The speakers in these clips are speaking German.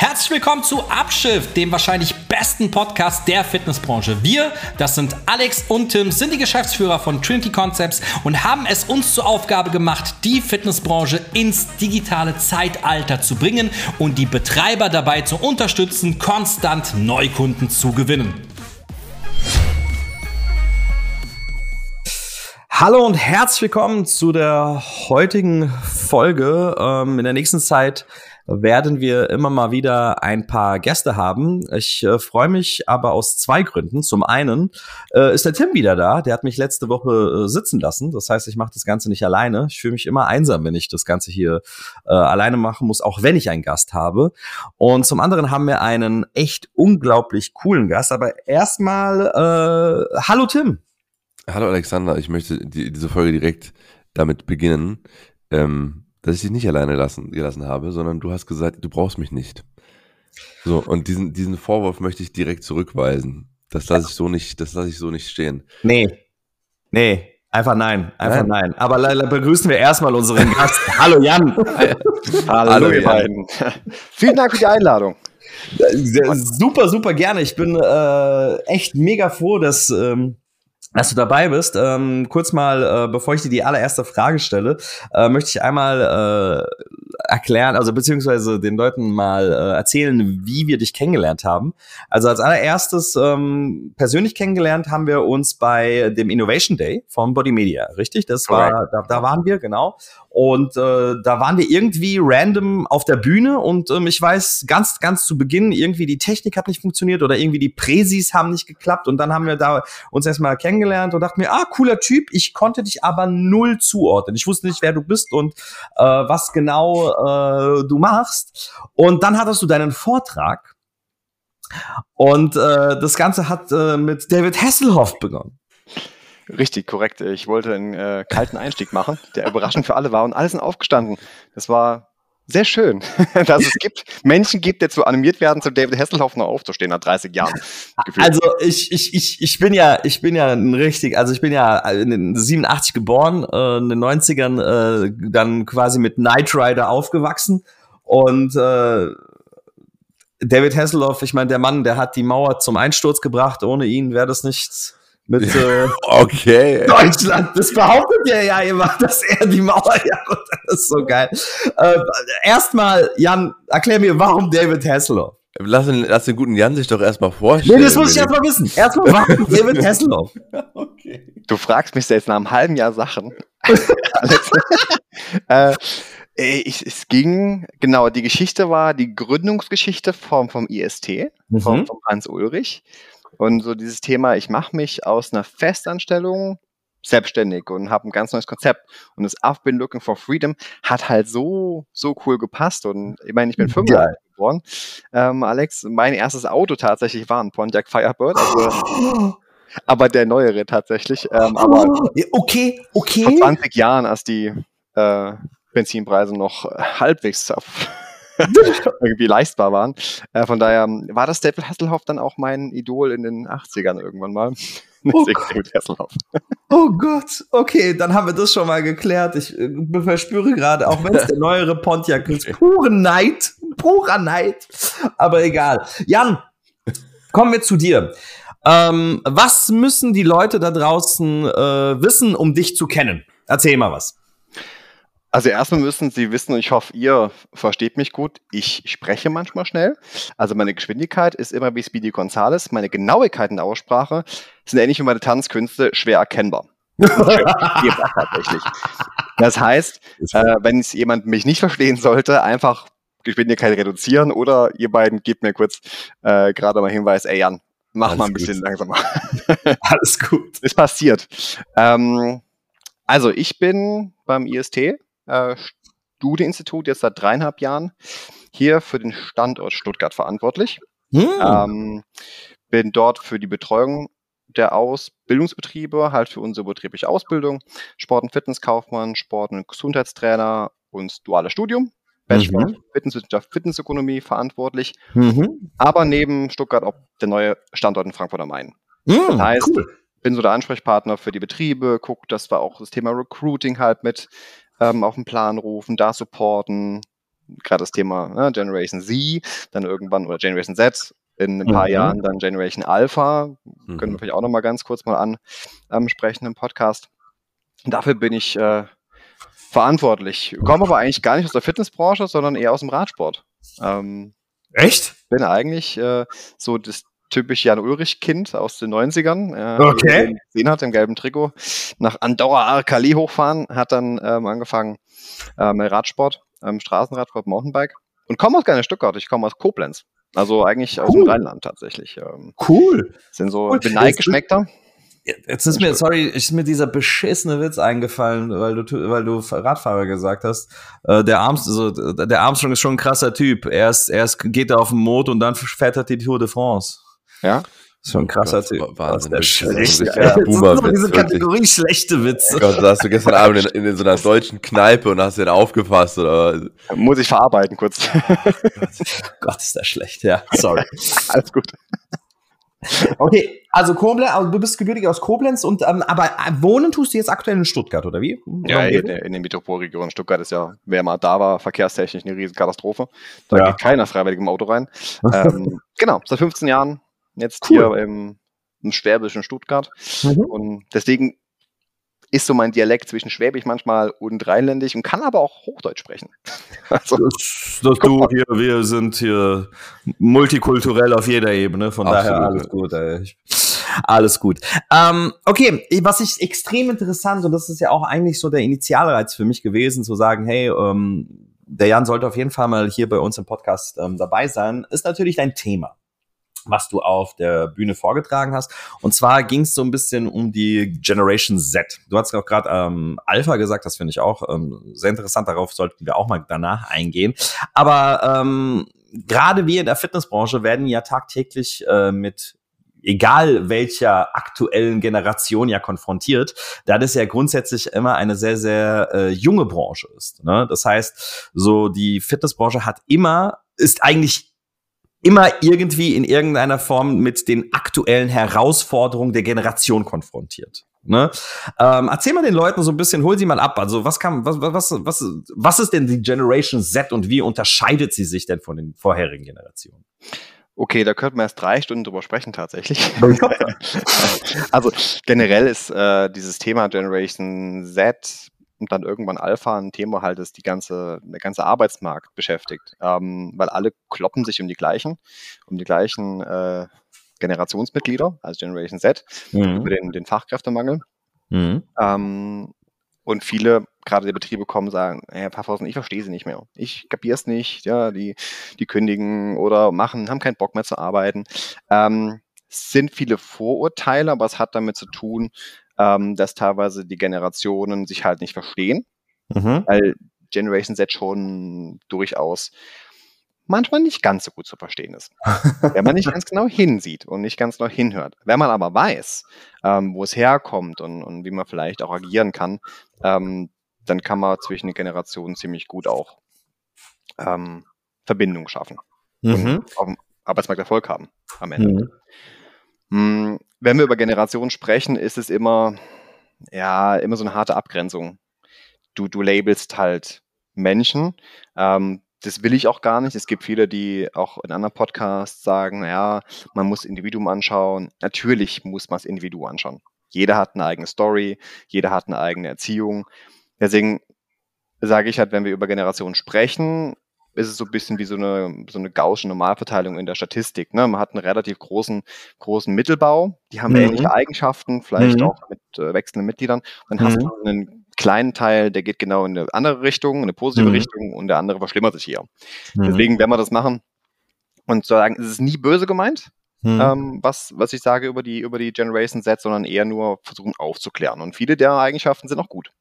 Herzlich willkommen zu Abschiff, dem wahrscheinlich besten Podcast der Fitnessbranche. Wir, das sind Alex und Tim, sind die Geschäftsführer von Trinity Concepts und haben es uns zur Aufgabe gemacht, die Fitnessbranche ins digitale Zeitalter zu bringen und die Betreiber dabei zu unterstützen, konstant Neukunden zu gewinnen. Hallo und herzlich willkommen zu der heutigen Folge. Ähm, in der nächsten Zeit werden wir immer mal wieder ein paar Gäste haben. Ich äh, freue mich aber aus zwei Gründen. Zum einen äh, ist der Tim wieder da. Der hat mich letzte Woche äh, sitzen lassen. Das heißt, ich mache das Ganze nicht alleine. Ich fühle mich immer einsam, wenn ich das Ganze hier äh, alleine machen muss, auch wenn ich einen Gast habe. Und zum anderen haben wir einen echt unglaublich coolen Gast. Aber erstmal, äh, hallo Tim. Hallo Alexander, ich möchte die, diese Folge direkt damit beginnen. Ähm, dass ich dich nicht alleine lassen, gelassen habe, sondern du hast gesagt, du brauchst mich nicht. So, und diesen, diesen Vorwurf möchte ich direkt zurückweisen. Das lasse ich so nicht, das lasse ich so nicht stehen. Nee. Nee. Einfach nein, einfach nein. nein. Aber leider begrüßen wir erstmal unseren Gast. Hallo Jan. Hallo, Hallo ihr beiden. Vielen Dank für die Einladung. Super, super gerne. Ich bin äh, echt mega froh, dass ähm, dass du dabei bist. Ähm, kurz mal, äh, bevor ich dir die allererste Frage stelle, äh, möchte ich einmal äh, erklären, also beziehungsweise den Leuten mal äh, erzählen, wie wir dich kennengelernt haben. Also als allererstes ähm, persönlich kennengelernt haben wir uns bei dem Innovation Day von Body Media, richtig? Das war, da, da waren wir, genau. Und äh, da waren wir irgendwie random auf der Bühne und ähm, ich weiß ganz, ganz zu Beginn, irgendwie die Technik hat nicht funktioniert oder irgendwie die Präsis haben nicht geklappt und dann haben wir da uns erstmal kennengelernt und dachten mir, ah, cooler Typ, ich konnte dich aber null zuordnen. Ich wusste nicht, wer du bist und äh, was genau äh, du machst. Und dann hattest du deinen Vortrag und äh, das Ganze hat äh, mit David Hasselhoff begonnen. Richtig, korrekt. Ich wollte einen äh, kalten Einstieg machen, der überraschend für alle war und alle sind aufgestanden. Das war sehr schön, dass es gibt Menschen gibt, die dazu animiert werden, zu David Hasselhoff noch aufzustehen nach 30 Jahren. Gefühlt. Also ich, ich, ich, ich bin ja, ich bin ja ein richtig, also ich bin ja in den 87 geboren, äh, in den 90ern äh, dann quasi mit Knight Rider aufgewachsen und äh, David Hasselhoff, ich meine, der Mann, der hat die Mauer zum Einsturz gebracht. Ohne ihn wäre das nichts mit äh, okay. Deutschland. Das behauptet er ja immer, dass er die Mauer ja Das ist so geil. Äh, Erstmal, Jan, erklär mir, warum David Hasselhoff? Lass den, lass den guten Jan sich doch erstmal vorstellen. Nee, das muss ich erstmal wissen. Erstmal, warum David Hasselhoff? okay. Du fragst mich jetzt nach einem halben Jahr Sachen. äh, ich, es ging, genau, die Geschichte war die Gründungsgeschichte vom, vom IST, mhm. vom, vom Hans Ulrich. Und so dieses Thema, ich mache mich aus einer Festanstellung selbstständig und habe ein ganz neues Konzept. Und das I've been looking for freedom hat halt so, so cool gepasst. Und ich meine, ich bin 35 geboren. Ähm, Alex, mein erstes Auto tatsächlich war ein Pontiac Firebird. Also, aber der neuere tatsächlich. Ähm, aber okay, okay. Vor 20 Jahren, als die äh, Benzinpreise noch halbwegs auf irgendwie leistbar waren. Äh, von daher war das David Hasselhoff dann auch mein Idol in den 80ern irgendwann mal. Oh Gott. oh Gott, okay, dann haben wir das schon mal geklärt. Ich äh, verspüre gerade, auch wenn es der neuere Pontiac ist, pure Neid, purer Neid. Aber egal. Jan, kommen wir zu dir. Ähm, was müssen die Leute da draußen äh, wissen, um dich zu kennen? Erzähl mal was. Also erstmal müssen Sie wissen, und ich hoffe, ihr versteht mich gut, ich spreche manchmal schnell. Also meine Geschwindigkeit ist immer wie Speedy Gonzales. Meine Genauigkeit in der Aussprache sind ähnlich wie meine Tanzkünste schwer erkennbar. tatsächlich. Das heißt, äh, wenn es jemand mich nicht verstehen sollte, einfach Geschwindigkeit reduzieren oder ihr beiden gebt mir kurz äh, gerade mal Hinweis, ey Jan, mach Alles mal ein bisschen gut. langsamer. Alles gut. Ist passiert. Ähm, also ich bin beim IST äh, Studieinstitut jetzt seit dreieinhalb Jahren hier für den Standort Stuttgart verantwortlich. Hm. Ähm, bin dort für die Betreuung der Ausbildungsbetriebe, halt für unsere betriebliche Ausbildung, Sport- und Fitnesskaufmann, Sport- und Gesundheitstrainer und duales Studium. Bachelor mhm. Fitnesswissenschaft, Fitnesssökonomie verantwortlich. Mhm. Aber neben Stuttgart auch der neue Standort in Frankfurt am Main. Mhm, das heißt, cool. bin so der Ansprechpartner für die Betriebe, gucke, dass wir auch das Thema Recruiting halt mit ähm, auf den Plan rufen, da supporten, gerade das Thema ne, Generation Z, dann irgendwann oder Generation Z, in ein paar mhm. Jahren dann Generation Alpha. Mhm. Können wir vielleicht auch nochmal ganz kurz mal ansprechen im Podcast. Dafür bin ich äh, verantwortlich. Komme aber eigentlich gar nicht aus der Fitnessbranche, sondern eher aus dem Radsport. Ähm, Echt? Bin eigentlich äh, so das typisch Jan Ulrich-Kind aus den 90ern. Äh, okay. Gesehen hat im gelben Trikot. Nach Andorra Arkali hochfahren, hat dann ähm, angefangen äh, mit Radsport, ähm, Straßenradsport, Mountainbike. Und komme aus gar Stuttgart, ich komme aus Koblenz. Also eigentlich cool. aus dem Rheinland tatsächlich. Ähm, cool. Sind so cool. Beneidgeschmeckter. Jetzt ist mir, sorry, ist mir dieser beschissene Witz eingefallen, weil du, weil du Radfahrer gesagt hast. Äh, der Armstrong, also, der Armstrong ist schon ein krasser Typ. Erst, erst geht er auf den Mond und dann fährt er die Tour de France. Ja. Das ist schon ein krasser Typ. Wahnsinn. Das ist schlecht. Ja, diese Kategorie schlechte Witze. Gott, da hast du gestern Abend in, in, so einer deutschen Kneipe und hast den aufgepasst, oder? Muss ich verarbeiten kurz. Gott, ist das schlecht, ja. Sorry. Alles gut. Okay, also Koblenz, also du bist gebürtig aus Koblenz und ähm, aber äh, wohnen tust du jetzt aktuell in Stuttgart oder wie? Ja, in, in den Metropolregionen. Stuttgart ist ja, wer mal da war, verkehrstechnisch eine riesen Katastrophe. Da ja. geht keiner freiwillig im Auto rein. ähm, genau, seit 15 Jahren jetzt cool. hier im, im schwäbischen Stuttgart mhm. und deswegen ist so mein Dialekt zwischen Schwäbisch manchmal und Rheinländisch und kann aber auch Hochdeutsch sprechen. Also, das, das du hier, wir sind hier multikulturell auf jeder Ebene, von Absolut. daher alles gut. Ey. Alles gut. Ähm, okay, was ich extrem interessant und das ist ja auch eigentlich so der Initialreiz für mich gewesen, zu sagen, hey, ähm, der Jan sollte auf jeden Fall mal hier bei uns im Podcast ähm, dabei sein, ist natürlich dein Thema was du auf der Bühne vorgetragen hast. Und zwar ging es so ein bisschen um die Generation Z. Du hast auch gerade ähm, Alpha gesagt, das finde ich auch ähm, sehr interessant. Darauf sollten wir auch mal danach eingehen. Aber ähm, gerade wir in der Fitnessbranche werden ja tagtäglich äh, mit egal welcher aktuellen Generation ja konfrontiert, da das ja grundsätzlich immer eine sehr, sehr äh, junge Branche ist. Ne? Das heißt, so die Fitnessbranche hat immer, ist eigentlich immer irgendwie in irgendeiner Form mit den aktuellen Herausforderungen der Generation konfrontiert. Ne? Ähm, erzähl mal den Leuten so ein bisschen, hol sie mal ab. Also was kann, was, was, was, was ist denn die Generation Z und wie unterscheidet sie sich denn von den vorherigen Generationen? Okay, da könnten wir erst drei Stunden drüber sprechen tatsächlich. also generell ist äh, dieses Thema Generation Z und dann irgendwann Alpha ein Thema halt ist, die ganze, der ganze Arbeitsmarkt beschäftigt. Ähm, weil alle kloppen sich um die gleichen, um die gleichen äh, Generationsmitglieder, also Generation Z, mhm. über den, den Fachkräftemangel. Mhm. Ähm, und viele, gerade die Betriebe kommen, sagen, Herr Pfaffhausen, ich verstehe sie nicht mehr. Ich kapiere es nicht, ja, die, die kündigen oder machen, haben keinen Bock mehr zu arbeiten. Ähm, sind viele Vorurteile, aber es hat damit zu tun, ähm, dass teilweise die Generationen sich halt nicht verstehen, mhm. weil Generation Z schon durchaus manchmal nicht ganz so gut zu verstehen ist. wenn man nicht ganz genau hinsieht und nicht ganz genau hinhört. Wenn man aber weiß, ähm, wo es herkommt und, und, wie man vielleicht auch agieren kann, ähm, dann kann man zwischen den Generationen ziemlich gut auch ähm, Verbindung schaffen mhm. und auf dem Arbeitsmarkt Erfolg haben am Ende. Mhm. Wenn wir über Generationen sprechen, ist es immer, ja, immer so eine harte Abgrenzung. Du, du labelst halt Menschen. Ähm, das will ich auch gar nicht. Es gibt viele, die auch in anderen Podcasts sagen, ja, man muss Individuum anschauen. Natürlich muss man das Individuum anschauen. Jeder hat eine eigene Story, jeder hat eine eigene Erziehung. Deswegen sage ich halt, wenn wir über Generationen sprechen, ist es so ein bisschen wie so eine, so eine gausche Normalverteilung in der Statistik. Ne? Man hat einen relativ großen, großen Mittelbau, die haben mhm. ähnliche Eigenschaften, vielleicht mhm. auch mit äh, wechselnden Mitgliedern. Dann mhm. hast du einen kleinen Teil, der geht genau in eine andere Richtung, in eine positive mhm. Richtung und der andere verschlimmert sich hier. Mhm. Deswegen, wenn wir das machen und sagen, es ist nie böse gemeint, mhm. ähm, was, was ich sage über die, über die Generation Z, sondern eher nur versuchen aufzuklären. Und viele der Eigenschaften sind auch gut.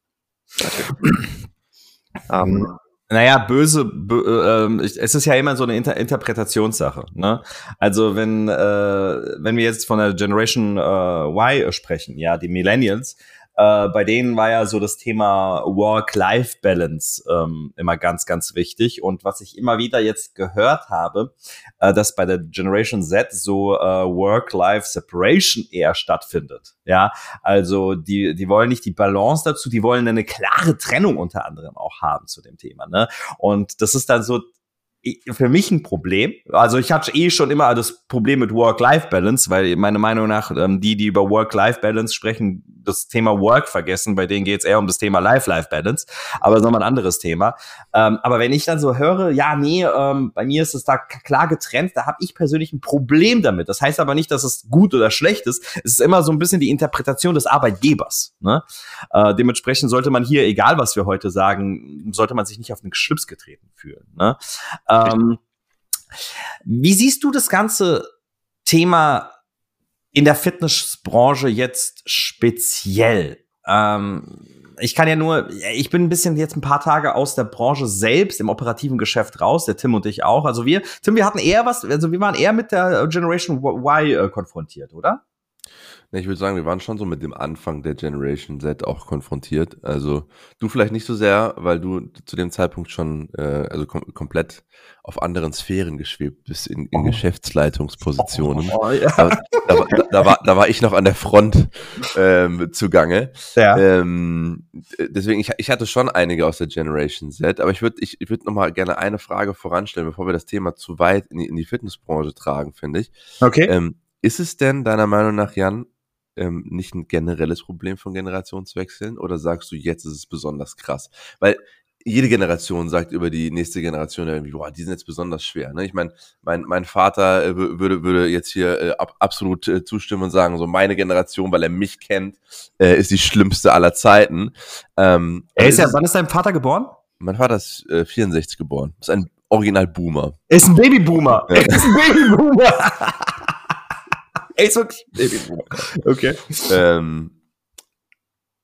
ähm, naja, böse, bö, äh, es ist ja immer so eine Inter Interpretationssache. Ne? Also wenn, äh, wenn wir jetzt von der Generation äh, Y sprechen, ja, die Millennials, äh, bei denen war ja so das Thema Work-Life-Balance ähm, immer ganz, ganz wichtig. Und was ich immer wieder jetzt gehört habe, äh, dass bei der Generation Z so äh, Work-Life-Separation eher stattfindet. Ja, also die, die wollen nicht die Balance dazu, die wollen eine klare Trennung unter anderem auch haben zu dem Thema. Ne? Und das ist dann so für mich ein Problem. Also ich hatte eh schon immer das Problem mit Work-Life-Balance, weil meiner Meinung nach ähm, die, die über Work-Life-Balance sprechen, das Thema Work vergessen. Bei denen geht es eher um das Thema Life-Life-Balance, aber das ist nochmal ein anderes Thema. Ähm, aber wenn ich dann so höre, ja, nee, ähm, bei mir ist es da klar getrennt, da habe ich persönlich ein Problem damit. Das heißt aber nicht, dass es gut oder schlecht ist. Es ist immer so ein bisschen die Interpretation des Arbeitgebers. Ne? Äh, dementsprechend sollte man hier, egal was wir heute sagen, sollte man sich nicht auf den Schlips getreten fühlen. Ne? Ähm, wie siehst du das ganze Thema in der Fitnessbranche jetzt speziell? Ähm, ich kann ja nur, ich bin ein bisschen jetzt ein paar Tage aus der Branche selbst im operativen Geschäft raus, der Tim und ich auch. Also wir, Tim, wir hatten eher was, also wir waren eher mit der Generation Y äh, konfrontiert, oder? Ich würde sagen, wir waren schon so mit dem Anfang der Generation Z auch konfrontiert. Also du vielleicht nicht so sehr, weil du zu dem Zeitpunkt schon äh, also kom komplett auf anderen Sphären geschwebt bist, in, in oh. Geschäftsleitungspositionen. Oh, ja. da, da, da, war, da war ich noch an der Front ähm, zugange. Ja. Ähm, deswegen, ich, ich hatte schon einige aus der Generation Z, aber ich würde ich, ich würd noch mal gerne eine Frage voranstellen, bevor wir das Thema zu weit in die, in die Fitnessbranche tragen, finde ich. Okay. Ähm, ist es denn deiner Meinung nach, Jan, ähm, nicht ein generelles Problem von Generationswechseln oder sagst du, jetzt ist es besonders krass? Weil jede Generation sagt über die nächste Generation irgendwie, boah, die sind jetzt besonders schwer. Ne? Ich meine, mein, mein Vater äh, würde, würde jetzt hier äh, ab, absolut äh, zustimmen und sagen, so meine Generation, weil er mich kennt, äh, ist die schlimmste aller Zeiten. Ähm, er ist ja, wann ist dein Vater geboren? Mein Vater ist äh, 64 geboren. Ist ein Original-Boomer. Er ist ein Babyboomer. Ja. Er ist ein Babyboomer. Ey, ist wirklich Babyboomer. Okay. Ähm,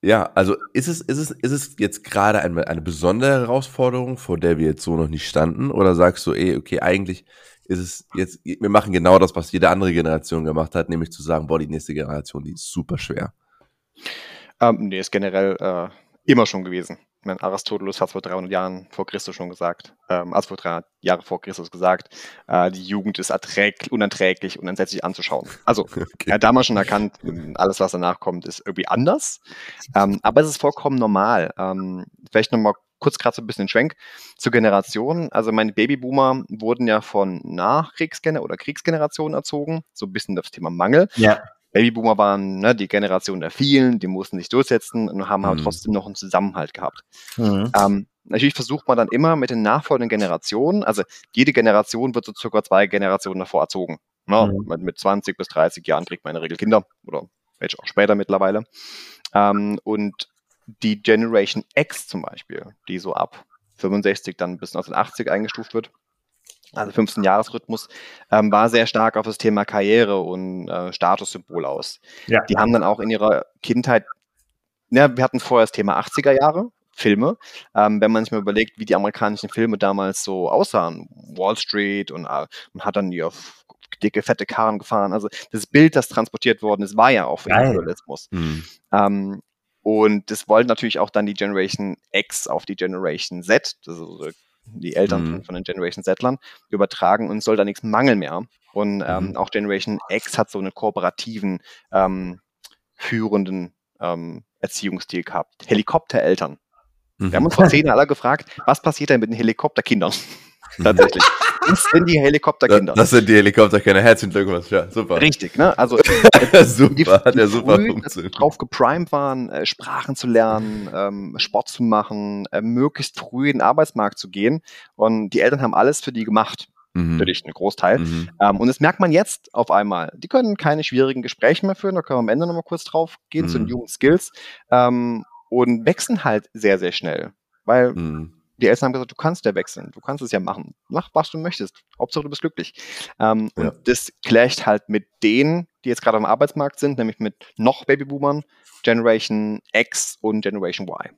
ja, also ist es, ist es, ist es jetzt gerade eine, eine besondere Herausforderung, vor der wir jetzt so noch nicht standen? Oder sagst du, ey, okay, eigentlich ist es jetzt, wir machen genau das, was jede andere Generation gemacht hat, nämlich zu sagen, boah, die nächste Generation, die ist super schwer. Ähm, nee, ist generell äh, immer schon gewesen. Ich meine, Aristoteles hat vor 300 Jahren vor Christus schon gesagt, ähm, also vor 300 Jahre vor Christus gesagt, äh, die Jugend ist erträglich, unerträglich und entsetzlich anzuschauen. Also, okay. er hat damals schon erkannt, alles, was danach kommt, ist irgendwie anders. Ähm, aber es ist vollkommen normal. Ähm, vielleicht nochmal kurz gerade so ein bisschen den Schwenk zur Generation. Also meine Babyboomer wurden ja von Nachkriegsgener oder Kriegsgenerationen erzogen, so ein bisschen das Thema Mangel. Ja. Babyboomer waren ne, die Generation der vielen, die mussten sich durchsetzen und haben halt mhm. trotzdem noch einen Zusammenhalt gehabt. Mhm. Ähm, natürlich versucht man dann immer mit den nachfolgenden Generationen, also jede Generation wird so circa zwei Generationen davor erzogen. Ne? Mhm. Mit, mit 20 bis 30 Jahren kriegt man in der Regel Kinder oder welche auch später mittlerweile. Ähm, und die Generation X zum Beispiel, die so ab 65 dann bis 1980 eingestuft wird, also 15-Jahres-Rhythmus, ähm, war sehr stark auf das Thema Karriere und äh, Statussymbol aus. Ja. Die haben dann auch in ihrer Kindheit, ja, wir hatten vorher das Thema 80er Jahre, Filme. Ähm, wenn man sich mal überlegt, wie die amerikanischen Filme damals so aussahen, Wall Street und äh, man hat dann die auf dicke, fette Karren gefahren. Also das Bild, das transportiert worden ist, war ja auch für Imperialismus. Mhm. Ähm, und das wollte natürlich auch dann die Generation X auf die Generation Z, also die Eltern mhm. von, von, den Generation Z-Lern, übertragen und soll da nichts Mangel mehr. Und ähm, mhm. auch Generation X hat so einen kooperativen, ähm, führenden ähm, Erziehungsstil gehabt. Helikoptereltern. Mhm. Wir haben uns vor zehn Jahren alle gefragt, was passiert denn mit den Helikopterkindern? Tatsächlich. Das sind die Helikopterkinder. Das sind die Helikopterkinder. Herzlichen Glückwunsch. Ja, super. Richtig, ne? Also, super, die, hat ja super funktioniert. drauf geprimed waren, äh, Sprachen zu lernen, ähm, Sport zu machen, äh, möglichst früh in den Arbeitsmarkt zu gehen. Und die Eltern haben alles für die gemacht. Mhm. Natürlich ein Großteil. Mhm. Ähm, und das merkt man jetzt auf einmal. Die können keine schwierigen Gespräche mehr führen. Da können wir am Ende nochmal kurz drauf gehen mhm. zu den Human Skills. Ähm, und wechseln halt sehr, sehr schnell. Weil mhm die Eltern haben gesagt, du kannst ja wechseln, du kannst es ja machen. Mach, was du möchtest. Hauptsache, du bist glücklich. Ähm, ja. Und das gleicht halt mit denen, die jetzt gerade am Arbeitsmarkt sind, nämlich mit noch Babyboomern, Generation X und Generation Y.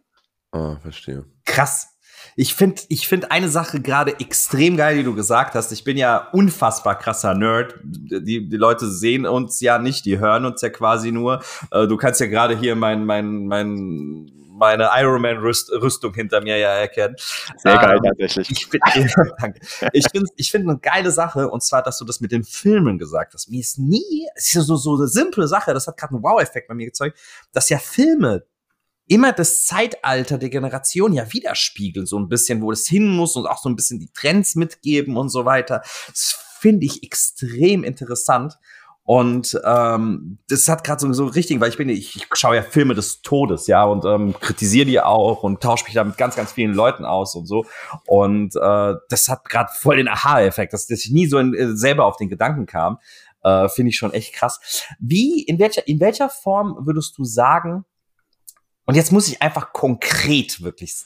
Ah, verstehe. Krass. Ich finde ich find eine Sache gerade extrem geil, die du gesagt hast. Ich bin ja unfassbar krasser Nerd. Die, die Leute sehen uns ja nicht, die hören uns ja quasi nur. Äh, du kannst ja gerade hier mein, mein, mein meine Ironman-Rüstung hinter mir ja erkennen. Sehr geil, ähm, tatsächlich. Ich finde ich find, ich find eine geile Sache, und zwar, dass du das mit den Filmen gesagt hast. Mir ist nie, es ist so, so eine simple Sache, das hat gerade einen Wow-Effekt bei mir gezeugt, dass ja Filme immer das Zeitalter der Generation ja widerspiegeln, so ein bisschen, wo es hin muss und auch so ein bisschen die Trends mitgeben und so weiter. Das finde ich extrem interessant. Und ähm, das hat gerade so, so richtig, weil ich bin, ich, ich schaue ja Filme des Todes, ja, und ähm, kritisiere die auch und tausche mich da mit ganz, ganz vielen Leuten aus und so. Und äh, das hat gerade voll den Aha-Effekt, dass, dass ich nie so in, äh, selber auf den Gedanken kam. Äh, Finde ich schon echt krass. Wie, in welcher, in welcher Form würdest du sagen, und jetzt muss ich einfach konkret wirklich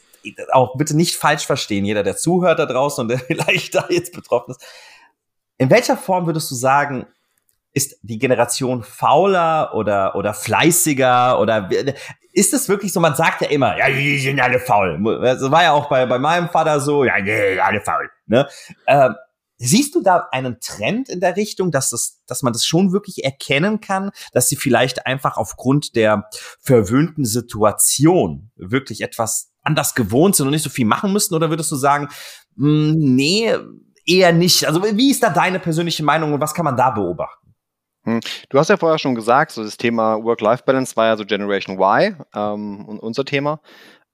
auch bitte nicht falsch verstehen, jeder, der zuhört da draußen und der vielleicht da jetzt betroffen ist. In welcher Form würdest du sagen, ist die Generation fauler oder, oder fleißiger oder ist es wirklich so, man sagt ja immer, ja, die sind alle faul. Das war ja auch bei, bei meinem Vater so, ja, die alle faul. Ne? Ähm, siehst du da einen Trend in der Richtung, dass, das, dass man das schon wirklich erkennen kann, dass sie vielleicht einfach aufgrund der verwöhnten Situation wirklich etwas anders gewohnt sind und nicht so viel machen müssten? Oder würdest du sagen, mh, hm, nee, eher nicht? Also wie ist da deine persönliche Meinung und was kann man da beobachten? Hm. Du hast ja vorher schon gesagt, so das Thema Work-Life-Balance war ja so Generation Y ähm, und unser Thema.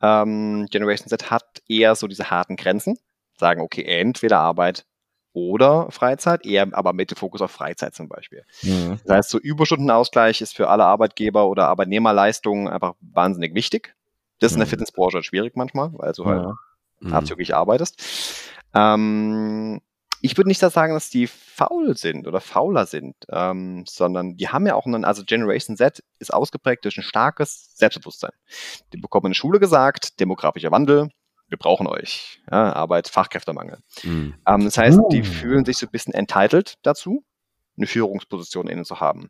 Ähm, Generation Z hat eher so diese harten Grenzen, sagen, okay, entweder Arbeit oder Freizeit, eher aber mit dem Fokus auf Freizeit zum Beispiel. Mhm. Das heißt, so Überstundenausgleich ist für alle Arbeitgeber oder Arbeitnehmerleistungen einfach wahnsinnig wichtig. Das ist in der mhm. Fitnessbranche halt schwierig manchmal, weil du halt mhm. abzüglich arbeitest. Ähm, ich würde nicht sagen, dass die faul sind oder fauler sind, ähm, sondern die haben ja auch einen, also Generation Z ist ausgeprägt durch ein starkes Selbstbewusstsein. Die bekommen in der Schule gesagt, demografischer Wandel, wir brauchen euch, ja, Arbeit, Fachkräftemangel. Mhm. Ähm, das heißt, die fühlen sich so ein bisschen entitled dazu, eine Führungsposition innen zu haben.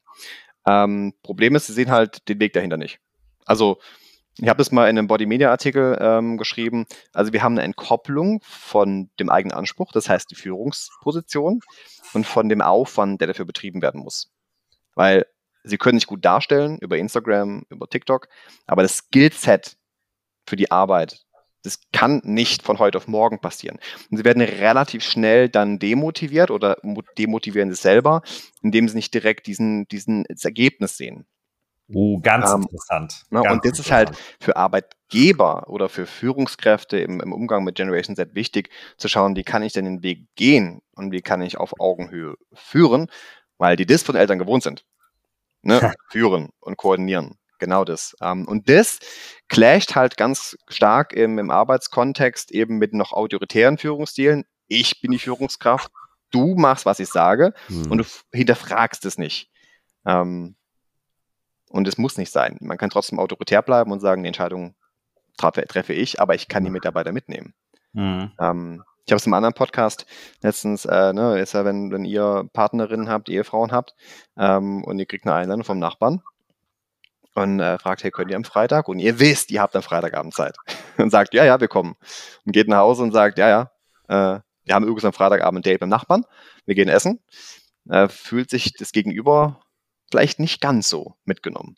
Ähm, Problem ist, sie sehen halt den Weg dahinter nicht. Also ich habe das mal in einem Body Media Artikel ähm, geschrieben. Also wir haben eine Entkopplung von dem eigenen Anspruch, das heißt die Führungsposition und von dem Aufwand, der dafür betrieben werden muss. Weil sie können sich gut darstellen über Instagram, über TikTok, aber das Skillset für die Arbeit, das kann nicht von heute auf morgen passieren. Und sie werden relativ schnell dann demotiviert oder demotivieren sich selber, indem sie nicht direkt diesen, diesen das Ergebnis sehen. Oh, ganz ähm, interessant. Ne, ganz und das ist halt für Arbeitgeber oder für Führungskräfte im, im, Umgang mit Generation Z wichtig, zu schauen, wie kann ich denn den Weg gehen und wie kann ich auf Augenhöhe führen, weil die das von Eltern gewohnt sind. Ne? führen und koordinieren. Genau das. Ähm, und das clasht halt ganz stark im, im Arbeitskontext eben mit noch autoritären Führungsstilen. Ich bin die Führungskraft, du machst, was ich sage hm. und du hinterfragst es nicht. Ähm, und es muss nicht sein. Man kann trotzdem autoritär bleiben und sagen, die Entscheidung treffe, treffe ich, aber ich kann die Mitarbeiter mitnehmen. Mhm. Ähm, ich habe es im anderen Podcast letztens, äh, ne, ist ja, wenn, wenn ihr Partnerinnen habt, Ehefrauen habt ähm, und ihr kriegt eine Einladung vom Nachbarn und äh, fragt, hey, könnt ihr am Freitag? Und ihr wisst, ihr habt am Freitagabend Zeit. und sagt, ja, ja, wir kommen. Und geht nach Hause und sagt, ja, ja, äh, wir haben übrigens am Freitagabend ein Date beim Nachbarn, wir gehen essen. Äh, fühlt sich das Gegenüber vielleicht nicht ganz so mitgenommen.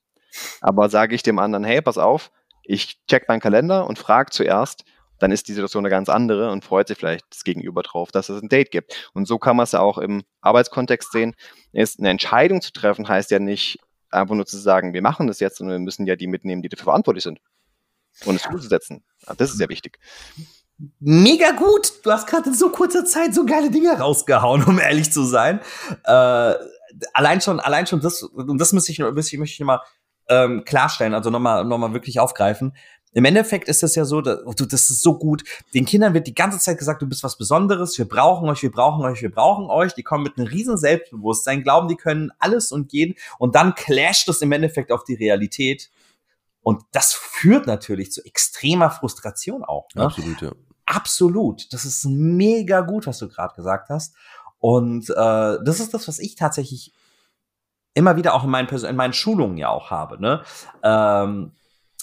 Aber sage ich dem anderen, hey, pass auf, ich check meinen Kalender und frage zuerst, dann ist die Situation eine ganz andere und freut sich vielleicht das Gegenüber drauf, dass es ein Date gibt. Und so kann man es ja auch im Arbeitskontext sehen. Ist eine Entscheidung zu treffen, heißt ja nicht einfach nur zu sagen, wir machen das jetzt, sondern wir müssen ja die mitnehmen, die dafür verantwortlich sind. Und es umzusetzen. Das ist sehr wichtig. Mega gut. Du hast gerade in so kurzer Zeit so geile Dinge rausgehauen, um ehrlich zu sein. Äh, allein schon, allein schon das, und das muss ich, muss ich, möchte ich nochmal ähm, klarstellen, also nochmal noch mal wirklich aufgreifen. Im Endeffekt ist es ja so, dass, das ist so gut. Den Kindern wird die ganze Zeit gesagt, du bist was Besonderes, wir brauchen euch, wir brauchen euch, wir brauchen euch. Die kommen mit einem riesen Selbstbewusstsein, glauben, die können alles und jeden. Und dann clasht es im Endeffekt auf die Realität. Und das führt natürlich zu extremer Frustration auch. Ne? Absolut, ja. Absolut. Das ist mega gut, was du gerade gesagt hast. Und äh, das ist das, was ich tatsächlich immer wieder auch in meinen, in meinen Schulungen ja auch habe. Ne? Ähm,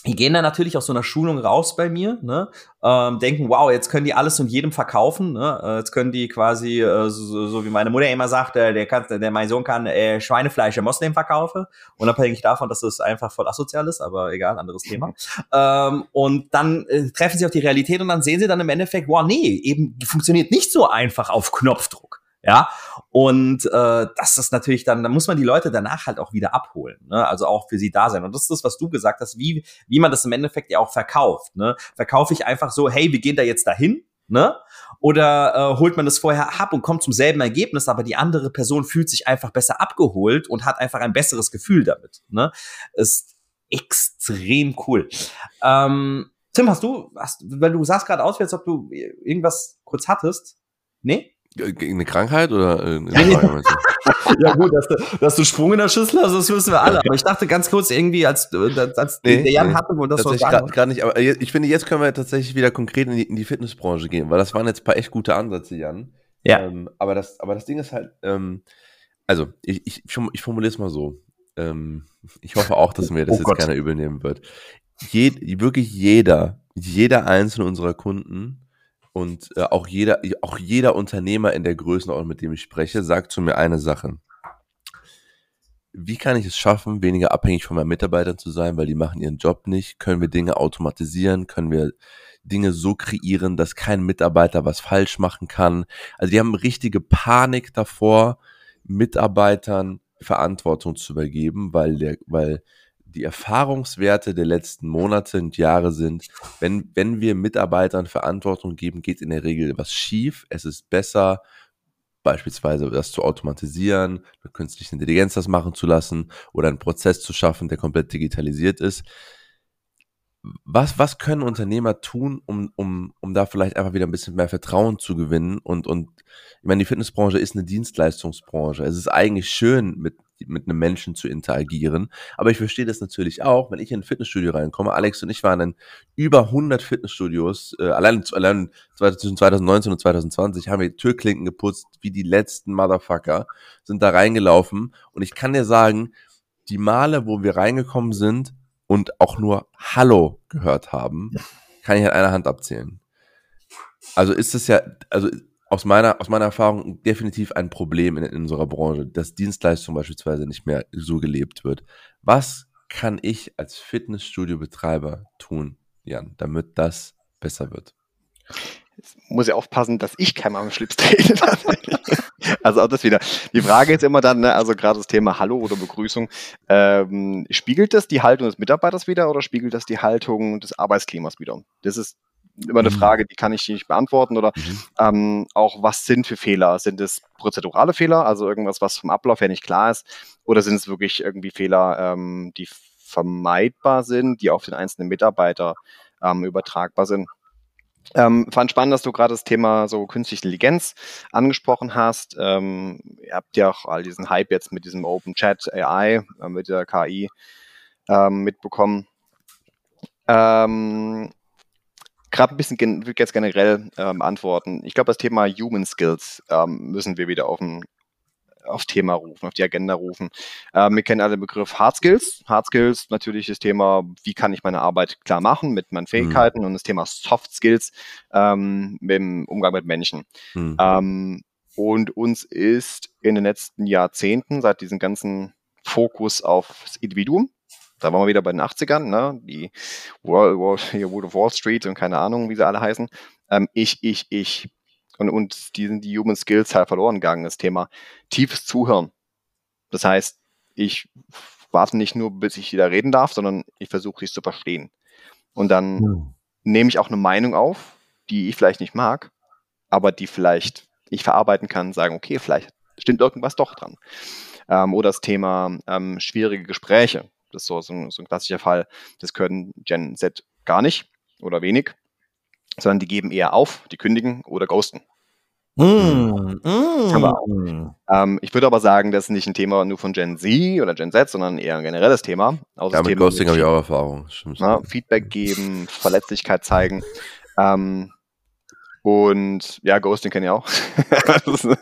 die gehen dann natürlich aus so einer Schulung raus bei mir, ne? ähm, denken, wow, jetzt können die alles und jedem verkaufen, ne? Äh, jetzt können die quasi, äh, so, so wie meine Mutter immer sagt, äh, der kann, der mein Sohn kann äh, Schweinefleisch im Moslem verkaufen, unabhängig davon, dass es einfach voll asozial ist, aber egal, anderes Thema. ähm, und dann äh, treffen sie auf die Realität und dann sehen sie dann im Endeffekt, wow, nee, eben funktioniert nicht so einfach auf Knopfdruck. Ja, und äh, das ist natürlich dann, da muss man die Leute danach halt auch wieder abholen, ne? also auch für sie da sein. Und das ist das, was du gesagt hast, wie, wie man das im Endeffekt ja auch verkauft. Ne? Verkaufe ich einfach so, hey, wir gehen da jetzt dahin, ne? Oder äh, holt man das vorher ab und kommt zum selben Ergebnis, aber die andere Person fühlt sich einfach besser abgeholt und hat einfach ein besseres Gefühl damit. Ne? Ist extrem cool. Ähm, Tim, hast du, hast, weil du sahst gerade aus, als ob du irgendwas kurz hattest. Nee? Eine Krankheit oder äh, eine Frage, ja gut, dass du, dass du Sprung in der Schüssel hast, das wissen wir alle. Aber ich dachte ganz kurz irgendwie, als, als nee, der Jan nee, hatte, wo das so Gerade nicht, aber ich finde, jetzt können wir tatsächlich wieder konkret in die, in die, Fitnessbranche gehen, weil das waren jetzt ein paar echt gute Ansätze, Jan. Ja. Ähm, aber, das, aber das Ding ist halt, ähm, also ich, ich, ich formuliere es mal so. Ähm, ich hoffe auch, dass mir das oh jetzt Gott. keiner übel nehmen wird. Je, wirklich jeder, jeder einzelne unserer Kunden und äh, auch, jeder, auch jeder Unternehmer in der Größenordnung, mit dem ich spreche, sagt zu mir eine Sache. Wie kann ich es schaffen, weniger abhängig von meinen Mitarbeitern zu sein, weil die machen ihren Job nicht? Können wir Dinge automatisieren? Können wir Dinge so kreieren, dass kein Mitarbeiter was falsch machen kann? Also die haben richtige Panik davor, Mitarbeitern Verantwortung zu übergeben, weil der, weil die Erfahrungswerte der letzten Monate und Jahre sind, wenn, wenn wir Mitarbeitern Verantwortung geben, geht in der Regel was schief. Es ist besser, beispielsweise das zu automatisieren, mit künstlicher Intelligenz das machen zu lassen oder einen Prozess zu schaffen, der komplett digitalisiert ist. Was, was können Unternehmer tun, um, um, um da vielleicht einfach wieder ein bisschen mehr Vertrauen zu gewinnen? Und, und ich meine, die Fitnessbranche ist eine Dienstleistungsbranche. Es ist eigentlich schön, mit mit einem Menschen zu interagieren. Aber ich verstehe das natürlich auch, wenn ich in ein Fitnessstudio reinkomme. Alex und ich waren in über 100 Fitnessstudios. Äh, allein, allein zwischen 2019 und 2020 haben wir Türklinken geputzt wie die letzten Motherfucker, sind da reingelaufen. Und ich kann dir sagen, die Male, wo wir reingekommen sind und auch nur Hallo gehört haben, kann ich an einer Hand abzählen. Also ist es ja, also aus meiner, aus meiner Erfahrung definitiv ein Problem in, in unserer Branche, dass Dienstleistung beispielsweise nicht mehr so gelebt wird. Was kann ich als Fitnessstudio-Betreiber tun, Jan, damit das besser wird? Jetzt muss ich aufpassen, dass ich keinem am Schlips trete. also auch das wieder. Die Frage ist immer dann, ne, also gerade das Thema Hallo oder Begrüßung, ähm, spiegelt das die Haltung des Mitarbeiters wieder oder spiegelt das die Haltung des Arbeitsklimas wieder? Das ist immer eine mhm. Frage, die kann ich nicht beantworten. Oder mhm. ähm, auch, was sind für Fehler? Sind es prozedurale Fehler, also irgendwas, was vom Ablauf her nicht klar ist? Oder sind es wirklich irgendwie Fehler, ähm, die vermeidbar sind, die auf den einzelnen Mitarbeiter ähm, übertragbar sind? Ähm, fand spannend, dass du gerade das Thema so künstliche Intelligenz angesprochen hast. Ähm, ihr habt ja auch all diesen Hype jetzt mit diesem Open Chat AI, äh, mit der KI ähm, mitbekommen. Ähm, gerade ein bisschen gen jetzt generell ähm, antworten. Ich glaube, das Thema Human Skills ähm, müssen wir wieder auf ein auf Thema rufen, auf die Agenda rufen. Ähm, wir kennen alle den Begriff Hard Skills. Hard Skills natürlich das Thema, wie kann ich meine Arbeit klar machen mit meinen Fähigkeiten mhm. und das Thema Soft Skills ähm, dem Umgang mit Menschen. Mhm. Ähm, und uns ist in den letzten Jahrzehnten, seit diesem ganzen Fokus aufs Individuum, da waren wir wieder bei den 80ern, ne? Die Wall, Wall, World of Wall Street und keine Ahnung, wie sie alle heißen. Ähm, ich, ich, ich. Und, und die sind die Human Skills halt verloren gegangen, das Thema tiefes Zuhören. Das heißt, ich warte nicht nur, bis ich wieder reden darf, sondern ich versuche, es zu verstehen. Und dann ja. nehme ich auch eine Meinung auf, die ich vielleicht nicht mag, aber die vielleicht ich verarbeiten kann, sagen, okay, vielleicht stimmt irgendwas doch dran. Ähm, oder das Thema ähm, schwierige Gespräche. Das ist so, so, ein, so ein klassischer Fall. Das können Gen Z gar nicht oder wenig, sondern die geben eher auf, die kündigen oder ghosten. Mm, mm. Ähm, ich würde aber sagen, das ist nicht ein Thema nur von Gen Z oder Gen Z, sondern eher ein generelles Thema. Also ja, mit Thema Ghosting habe ich auch Erfahrung. Na, Feedback geben, Verletzlichkeit zeigen. Ähm, und ja, Ghosting kenne ich auch.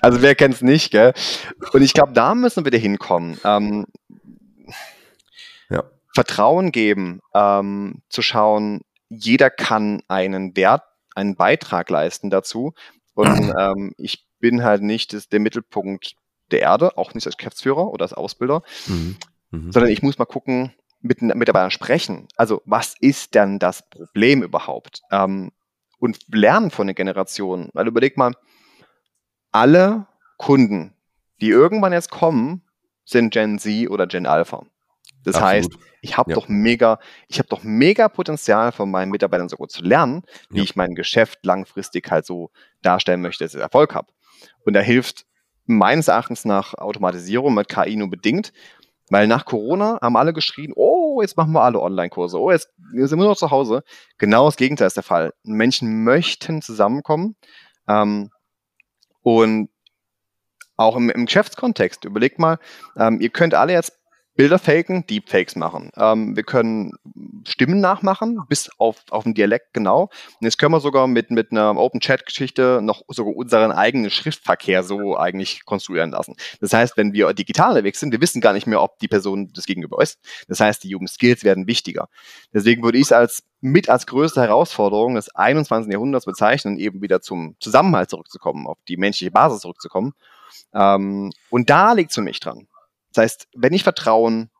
also wer kennt es nicht, gell? Und ich glaube, da müssen wir wieder hinkommen. Ähm, Vertrauen geben, ähm, zu schauen, jeder kann einen Wert, einen Beitrag leisten dazu. Und ähm, ich bin halt nicht das, der Mittelpunkt der Erde, auch nicht als Geschäftsführer oder als Ausbilder, mhm. Mhm. sondern ich muss mal gucken, mit Mitarbeitern sprechen. Also was ist denn das Problem überhaupt? Ähm, und lernen von den Generationen. Weil überleg mal, alle Kunden, die irgendwann jetzt kommen, sind Gen Z oder Gen Alpha. Das Absolut. heißt, ich habe ja. doch mega, ich habe doch mega Potenzial von meinen Mitarbeitern so gut zu lernen, wie ja. ich mein Geschäft langfristig halt so darstellen möchte, dass ich Erfolg habe. Und da hilft meines Erachtens nach Automatisierung mit KI nur bedingt, weil nach Corona haben alle geschrien, oh, jetzt machen wir alle Online-Kurse, oh, jetzt sind wir nur noch zu Hause. Genau das Gegenteil ist der Fall. Menschen möchten zusammenkommen ähm, und auch im, im Geschäftskontext. Überlegt mal, ähm, ihr könnt alle jetzt Bilder faken, Deepfakes machen. Ähm, wir können Stimmen nachmachen, bis auf, auf den Dialekt genau. Und jetzt können wir sogar mit, mit einer Open-Chat-Geschichte noch sogar unseren eigenen Schriftverkehr so eigentlich konstruieren lassen. Das heißt, wenn wir digital unterwegs sind, wir wissen gar nicht mehr, ob die Person das Gegenüber ist. Das heißt, die Human Skills werden wichtiger. Deswegen würde ich es als mit als größte Herausforderung des 21. Jahrhunderts bezeichnen, eben wieder zum Zusammenhalt zurückzukommen, auf die menschliche Basis zurückzukommen. Ähm, und da liegt es für mich dran. Das heißt, wenn ich Vertrauen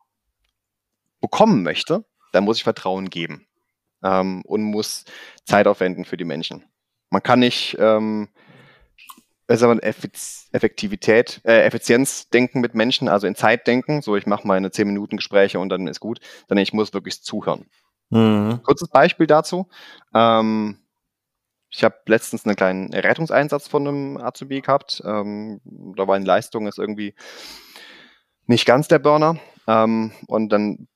bekommen möchte, dann muss ich Vertrauen geben ähm, und muss Zeit aufwenden für die Menschen. Man kann nicht ähm, Effektivität, äh, Effizienz denken mit Menschen, also in Zeit denken, so ich mache meine 10 Minuten Gespräche und dann ist gut, sondern ich muss wirklich zuhören. Mhm. Kurzes Beispiel dazu. Ähm, ich habe letztens einen kleinen Rettungseinsatz von einem Azubi gehabt. Ähm, da war eine Leistung ist irgendwie nicht ganz der Burner. Ähm, und dann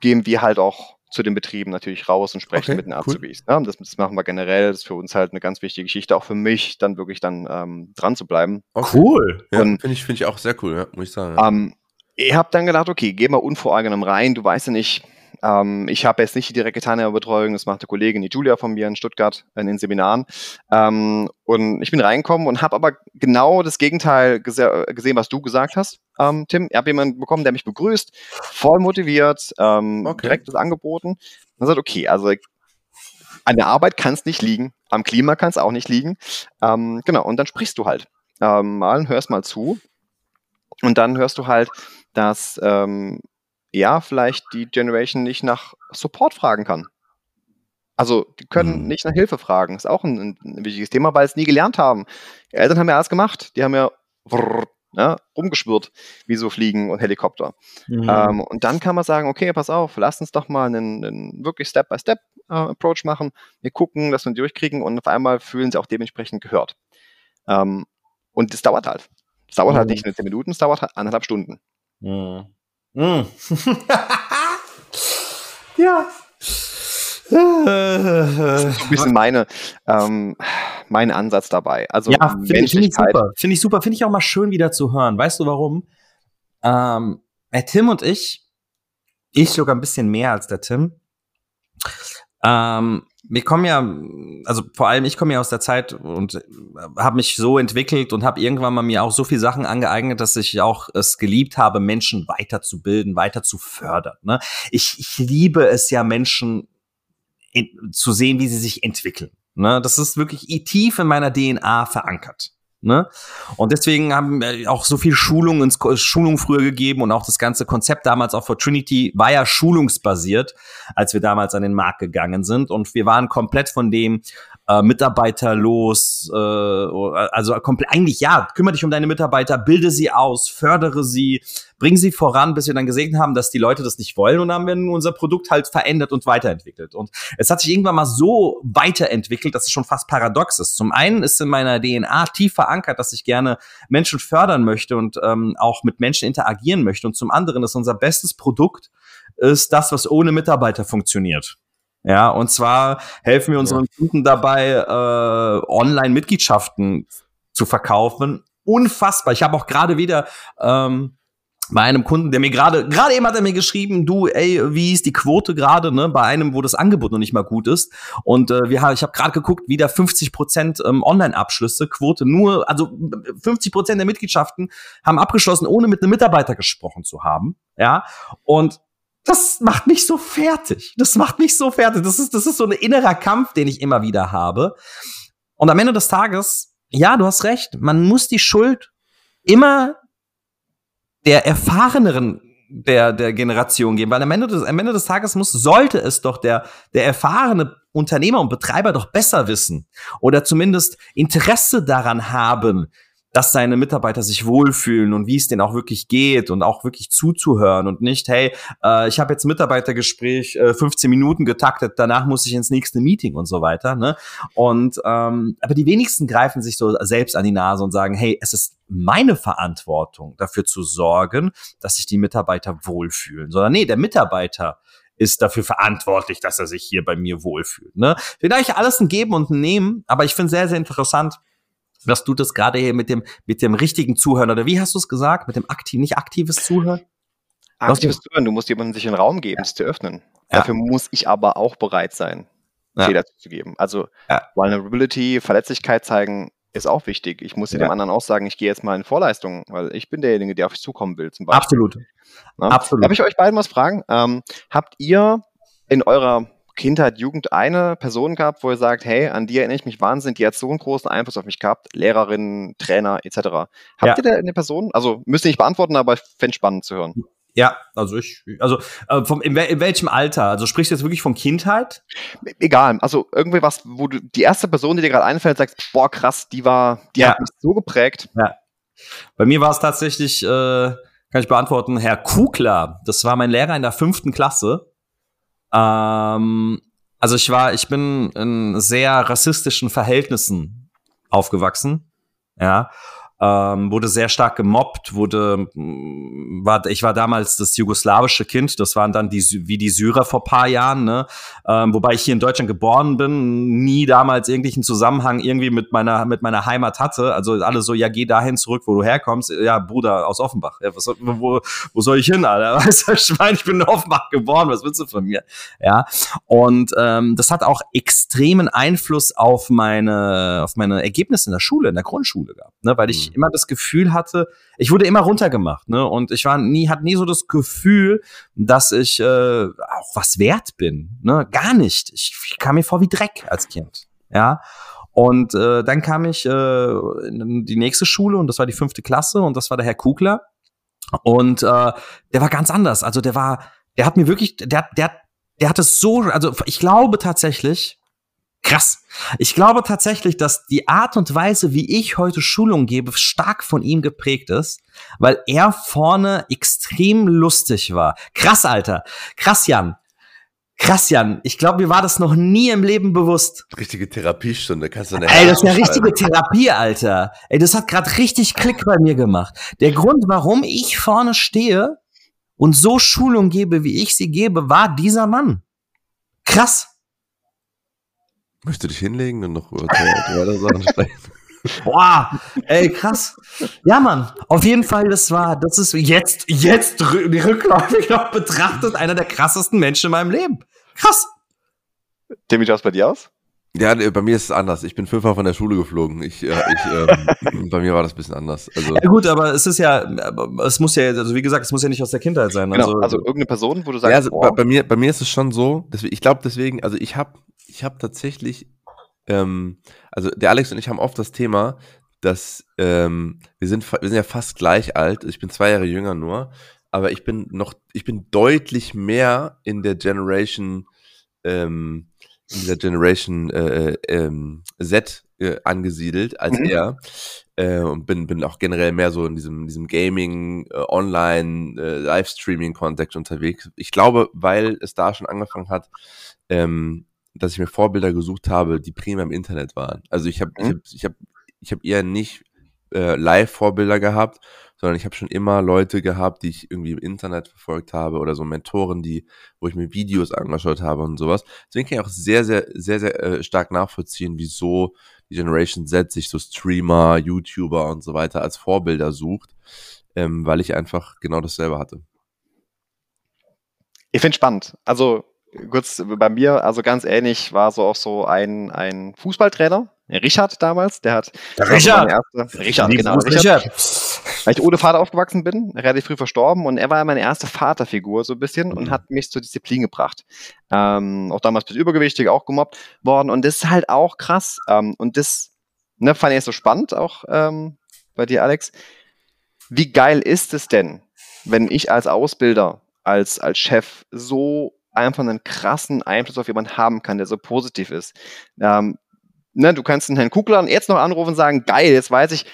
gehen wir halt auch zu den Betrieben natürlich raus und sprechen okay, mit den Azubis. Cool. Ne? Das, das, machen wir generell. Das ist für uns halt eine ganz wichtige Geschichte, auch für mich, dann wirklich dann ähm, dran zu bleiben. Okay. Cool. Ja, Finde ich, find ich auch sehr cool, ja, muss ich sagen. Ähm, ihr habt dann gedacht, okay, geh mal unvoreingenommen rein. Du weißt ja nicht, ähm, ich habe jetzt nicht die direkte Teilnehmerbetreuung, das macht eine Kollegin, die Julia von mir in Stuttgart in den Seminaren. Ähm, und ich bin reingekommen und habe aber genau das Gegenteil gese gesehen, was du gesagt hast, ähm, Tim. Ich habe jemanden bekommen, der mich begrüßt, voll motiviert, ähm, okay. direkt das angeboten. Und dann sagt, okay, also an der Arbeit kann es nicht liegen, am Klima kann es auch nicht liegen. Ähm, genau, und dann sprichst du halt ähm, mal, hörst mal zu. Und dann hörst du halt, dass ähm, ja, vielleicht die Generation nicht nach Support fragen kann. Also, die können mhm. nicht nach Hilfe fragen. Ist auch ein, ein wichtiges Thema, weil sie es nie gelernt haben. Die Eltern haben ja alles gemacht. Die haben ja, brrr, ja rumgeschwirrt, wie so Fliegen und Helikopter. Mhm. Ähm, und dann kann man sagen, okay, pass auf, lass uns doch mal einen, einen wirklich Step-by-Step-Approach äh, machen. Wir gucken, dass wir ihn durchkriegen und auf einmal fühlen sie auch dementsprechend gehört. Ähm, und das dauert halt. Es dauert halt mhm. halt nicht nur 10 Minuten, es dauert halt anderthalb Stunden. Mhm. Mm. ja. Das ist ein bisschen meine, ähm, mein Ansatz dabei. Also ja, finde find ich super. Finde ich super. Finde ich auch mal schön wieder zu hören. Weißt du warum? Ähm, der Tim und ich, ich sogar ein bisschen mehr als der Tim, ähm, wir kommen ja, also vor allem ich komme ja aus der Zeit und habe mich so entwickelt und habe irgendwann mal mir auch so viel Sachen angeeignet, dass ich auch es geliebt habe, Menschen weiterzubilden, weiter zu fördern. Ne? Ich, ich liebe es ja, Menschen in, zu sehen, wie sie sich entwickeln. Ne? Das ist wirklich tief in meiner DNA verankert. Ne? Und deswegen haben wir auch so viel Schulung, Schulung früher gegeben und auch das ganze Konzept damals auch für Trinity war ja schulungsbasiert, als wir damals an den Markt gegangen sind. Und wir waren komplett von dem äh, mitarbeiterlos, äh, also komplett, eigentlich ja, kümmere dich um deine Mitarbeiter, bilde sie aus, fördere sie, bring sie voran, bis wir dann gesehen haben, dass die Leute das nicht wollen und haben wir unser Produkt halt verändert und weiterentwickelt. Und es hat sich irgendwann mal so weiterentwickelt, dass es schon fast paradox ist. Zum einen ist in meiner DNA tief verankert, dass ich gerne Menschen fördern möchte und ähm, auch mit Menschen interagieren möchte. Und zum anderen ist unser bestes Produkt ist das, was ohne Mitarbeiter funktioniert. Ja, und zwar helfen wir unseren ja. Kunden dabei, äh, Online-Mitgliedschaften zu verkaufen. Unfassbar. Ich habe auch gerade wieder ähm, bei einem Kunden, der mir gerade, gerade eben hat er mir geschrieben, du, ey, wie ist die Quote gerade, ne, bei einem, wo das Angebot noch nicht mal gut ist. Und äh, wir, ich habe gerade geguckt, wieder 50 Prozent ähm, Online-Abschlüsse, Quote nur, also 50 Prozent der Mitgliedschaften haben abgeschlossen, ohne mit einem Mitarbeiter gesprochen zu haben. Ja, und das macht mich so fertig. Das macht mich so fertig. Das ist, das ist so ein innerer Kampf, den ich immer wieder habe. Und am Ende des Tages, ja, du hast recht, man muss die Schuld immer der erfahreneren der, der Generation geben, weil am Ende des, am Ende des Tages muss, sollte es doch der, der erfahrene Unternehmer und Betreiber doch besser wissen oder zumindest Interesse daran haben, dass seine Mitarbeiter sich wohlfühlen und wie es denen auch wirklich geht und auch wirklich zuzuhören und nicht, hey, äh, ich habe jetzt Mitarbeitergespräch äh, 15 Minuten getaktet, danach muss ich ins nächste Meeting und so weiter. Ne? Und ähm, aber die wenigsten greifen sich so selbst an die Nase und sagen, hey, es ist meine Verantwortung, dafür zu sorgen, dass sich die Mitarbeiter wohlfühlen, sondern nee, der Mitarbeiter ist dafür verantwortlich, dass er sich hier bei mir wohlfühlt. Ne? Vielleicht alles ein Geben und ein Nehmen, aber ich finde sehr, sehr interessant, dass du das gerade hier mit dem, mit dem richtigen Zuhören, oder wie hast du es gesagt? Mit dem aktiv, nicht aktives Zuhören? Aktives Zuhören, du musst jemandem sich einen Raum geben, es zu öffnen. Ja. Dafür muss ich aber auch bereit sein, ja. Fehler zuzugeben. Also ja. Vulnerability, Verletzlichkeit zeigen, ist auch wichtig. Ich muss ja. dem anderen auch sagen, ich gehe jetzt mal in Vorleistung, weil ich bin derjenige, der auf dich zukommen will, zum Beispiel. Absolut. Na? Absolut. Darf ich euch beiden was fragen? Ähm, habt ihr in eurer Kindheit, Jugend eine Person gehabt, wo ihr sagt, hey, an die erinnere ich mich wahnsinnig, die hat so einen großen Einfluss auf mich gehabt, Lehrerin, Trainer etc. Habt ja. ihr da eine Person? Also müsst ihr nicht beantworten, aber ich fände spannend zu hören. Ja, also ich, also äh, vom, in, in, welchem Alter? Also sprichst du jetzt wirklich von Kindheit? Egal, also irgendwie was, wo du die erste Person, die dir gerade einfällt, sagst, boah krass, die war, die ja. hat mich so geprägt. Ja. Bei mir war es tatsächlich, äh, kann ich beantworten, Herr Kugler. Das war mein Lehrer in der fünften Klasse. Ähm, also ich war, ich bin in sehr rassistischen Verhältnissen aufgewachsen. Ja ähm, wurde sehr stark gemobbt, wurde, mm, war, ich war damals das jugoslawische Kind, das waren dann die, wie die Syrer vor paar Jahren, ne? Ähm, wobei ich hier in Deutschland geboren bin, nie damals irgendwelchen Zusammenhang irgendwie mit meiner, mit meiner Heimat hatte. Also alle so, ja, geh dahin zurück, wo du herkommst. Ja, Bruder aus Offenbach. Ja, was, wo, wo soll ich hin, Alter? Weißt du, ich meine, ich bin in Offenbach geboren, was willst du von mir? Ja. Und ähm, das hat auch extremen Einfluss auf meine, auf meine Ergebnisse in der Schule, in der Grundschule gehabt, ne? Weil ich immer das Gefühl hatte, ich wurde immer runtergemacht, ne? Und ich war nie, hatte nie so das Gefühl, dass ich äh, auch was wert bin, ne? Gar nicht. Ich, ich kam mir vor wie Dreck als Kind, ja. Und äh, dann kam ich äh, in die nächste Schule und das war die fünfte Klasse und das war der Herr Kugler. Und äh, der war ganz anders. Also der war, der hat mir wirklich, der, der, der hat es so, also ich glaube tatsächlich, Krass. Ich glaube tatsächlich, dass die Art und Weise, wie ich heute Schulung gebe, stark von ihm geprägt ist, weil er vorne extrem lustig war. Krass, Alter. Krass, Jan. Krass, Jan. Ich glaube, mir war das noch nie im Leben bewusst. Richtige Therapiestunde, kannst du eine Ey, das ist eine richtige Therapie, Alter. Ey, das hat gerade richtig Klick bei mir gemacht. Der Grund, warum ich vorne stehe und so Schulung gebe, wie ich sie gebe, war dieser Mann. Krass. Möchtest du dich hinlegen und noch über weitere Sachen sprechen? Boah, ey, krass. Ja, Mann, auf jeden Fall, das war, das ist jetzt, jetzt rückläufig noch betrachtet, einer der krassesten Menschen in meinem Leben. Krass. Wie schaut bei dir aus? Ja, bei mir ist es anders. Ich bin fünfmal von der Schule geflogen. Ich, äh, ich, ähm, bei mir war das ein bisschen anders. Also, ja gut, aber es ist ja, es muss ja, also wie gesagt, es muss ja nicht aus der Kindheit sein. Genau, also, also irgendeine Person, wo du sagst, ja, also, bei, bei, mir, bei mir ist es schon so, dass ich glaube deswegen, also ich habe ich habe tatsächlich, ähm, also der Alex und ich haben oft das Thema, dass ähm, wir, sind, wir sind ja fast gleich alt. Ich bin zwei Jahre jünger nur, aber ich bin noch, ich bin deutlich mehr in der Generation, ähm, in dieser Generation äh, äh, ähm, Z äh, angesiedelt als mhm. er. Äh, und bin, bin auch generell mehr so in diesem, diesem Gaming, äh, Online, äh, Livestreaming-Kontext unterwegs. Ich glaube, weil es da schon angefangen hat, ähm, dass ich mir Vorbilder gesucht habe, die primär im Internet waren. Also ich habe mhm. ich habe ich habe hab eher nicht äh, Live-Vorbilder gehabt, sondern ich habe schon immer Leute gehabt, die ich irgendwie im Internet verfolgt habe oder so Mentoren, die, wo ich mir Videos angeschaut habe und sowas. Deswegen kann ich auch sehr, sehr, sehr, sehr äh, stark nachvollziehen, wieso die Generation Z sich so Streamer, YouTuber und so weiter als Vorbilder sucht, ähm, weil ich einfach genau dasselbe hatte. Ich finde spannend. Also kurz bei mir, also ganz ähnlich, war so auch so ein, ein Fußballtrainer, Richard damals, der hat. Der Richard! erste, Richard, genau. Richard. Weil ich ohne Vater aufgewachsen bin, relativ früh verstorben und er war meine erste Vaterfigur so ein bisschen und Mhm. hat mich zur Disziplin gebracht. Ähm, auch damals bis übergewichtig, auch gemobbt worden und das ist halt auch krass. Ähm, und das ne, fand ich so spannend auch ähm, bei dir, Alex. Wie geil ist es denn, wenn ich als Ausbilder, als, als Chef so einfach einen krassen Einfluss auf jemanden haben kann, der so positiv ist? Ähm, ne, du kannst den Herrn Kugler jetzt noch anrufen und sagen, geil, jetzt weiß ich,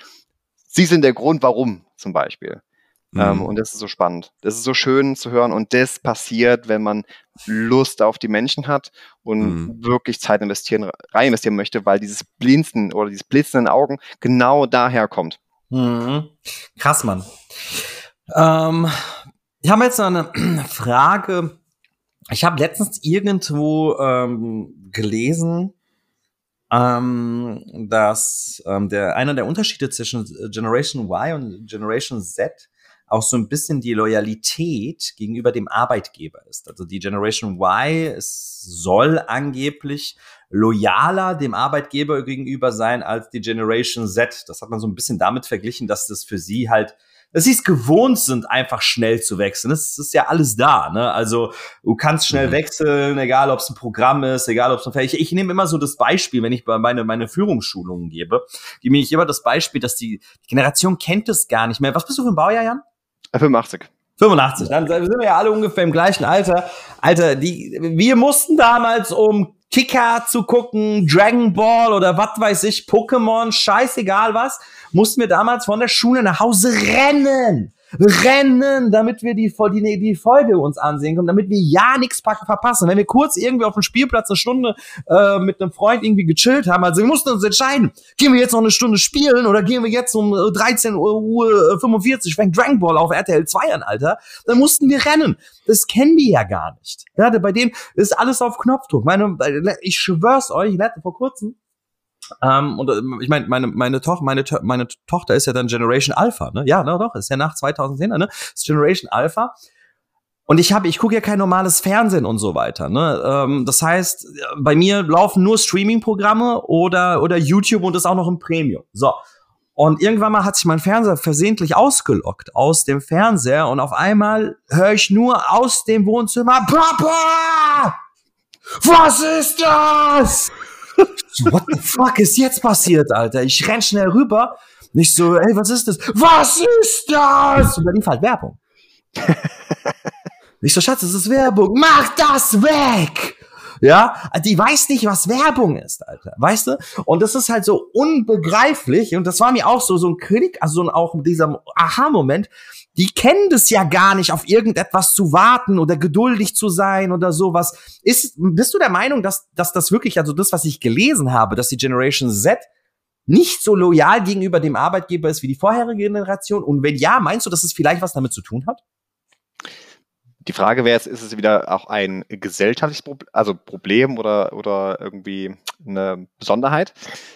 Sie sind der Grund, warum zum Beispiel. Ähm, Mhm. und das ist so spannend. Das ist so schön zu hören. Und das passiert, wenn man Lust auf die Menschen hat und Mhm. wirklich Zeit investieren, rein investieren möchte, weil dieses Blinzen oder dieses Blitzen in den Augen genau daher kommt. Mhm. Krass, Mann. Ähm, ich habe jetzt noch eine Frage. Ich habe letztens irgendwo ähm, gelesen, ähm, dass ähm, der einer der Unterschiede zwischen Generation Y und Generation Z auch so ein bisschen die Loyalität gegenüber dem Arbeitgeber ist. Also die Generation Y soll angeblich loyaler dem Arbeitgeber gegenüber sein als die Generation Z. Das hat man so ein bisschen damit verglichen, dass das für sie halt dass sie es gewohnt sind, einfach schnell zu wechseln. Das ist ja alles da. Ne? Also du kannst schnell Mhm. wechseln, egal ob es ein Programm ist, egal ob es ein ich, ich nehme immer so das Beispiel, wenn ich bei meine, meine Führungsschulungen gebe, gebe ich immer das Beispiel, dass die, die Generation kennt es gar nicht mehr. Was bist du für ein Baujahr, Jan? Äh, 85. 85, dann sind wir ja alle ungefähr im gleichen Alter. Alter, die, wir mussten damals, um Kicker zu gucken, Dragon Ball oder was weiß ich, Pokémon, scheißegal was, mussten wir damals von der Schule nach Hause rennen. Rennen, damit wir die, die, die Folge uns ansehen können, damit wir ja nichts verpassen. Wenn wir kurz irgendwie auf dem Spielplatz eine Stunde äh, mit einem Freund irgendwie gechillt haben, also wir mussten uns entscheiden, gehen wir jetzt noch eine Stunde spielen oder gehen wir jetzt um 13 Uhr 45 fängt Dragon Ball auf RTL 2 an, Alter, dann mussten wir rennen. Das kennen die ja gar nicht. Ja, bei denen ist alles auf Knopfdruck. Meine, ich schwör's euch, ich hatte vor kurzem ähm, und äh, ich meine, meine, meine, Toch meine, meine Tochter ist ja dann Generation Alpha, ne? Ja, ne, doch, ist ja nach 2010, ne? Ist Generation Alpha. Und ich habe, ich gucke ja kein normales Fernsehen und so weiter. Ne? Ähm, das heißt, bei mir laufen nur Streaming-Programme oder, oder YouTube und ist auch noch im Premium. So. Und irgendwann mal hat sich mein Fernseher versehentlich ausgelockt aus dem Fernseher und auf einmal höre ich nur aus dem Wohnzimmer, Papa! Was ist das? What the fuck ist jetzt passiert, Alter? Ich renn schnell rüber. Nicht so, ey, was ist das? Was ist das? Und dann lief halt Werbung. Nicht so, Schatz, das ist Werbung. Mach das weg! Ja, die weiß nicht, was Werbung ist, Alter. Weißt du? Und das ist halt so unbegreiflich. Und das war mir auch so, so ein Klick, also so ein, auch dieser Aha-Moment. Die kennen das ja gar nicht, auf irgendetwas zu warten oder geduldig zu sein oder sowas. Ist, bist du der Meinung, dass, dass das wirklich, also das, was ich gelesen habe, dass die Generation Z nicht so loyal gegenüber dem Arbeitgeber ist wie die vorherige Generation? Und wenn ja, meinst du, dass es vielleicht was damit zu tun hat? Die Frage wäre jetzt, ist es wieder auch ein gesellschaftliches Problem, also Problem oder, oder irgendwie eine Besonderheit?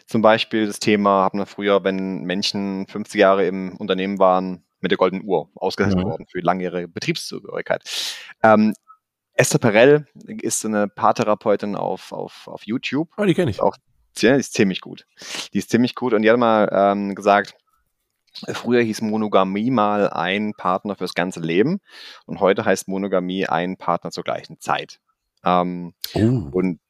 Zum Beispiel das Thema, haben wir früher, wenn Menschen 50 Jahre im Unternehmen waren, mit der goldenen Uhr ausgezeichnet Mhm. worden für langjährige Betriebszugehörigkeit. Ähm, Esther Perel ist eine Paartherapeutin auf, auf, auf YouTube. Oh, die kenne ich. Auch die ist ziemlich gut. Die ist ziemlich gut und die hat mal ähm, gesagt, früher hieß Monogamie mal ein Partner fürs ganze Leben und heute heißt Monogamie ein Partner zur gleichen Zeit. Ähm, Oh. und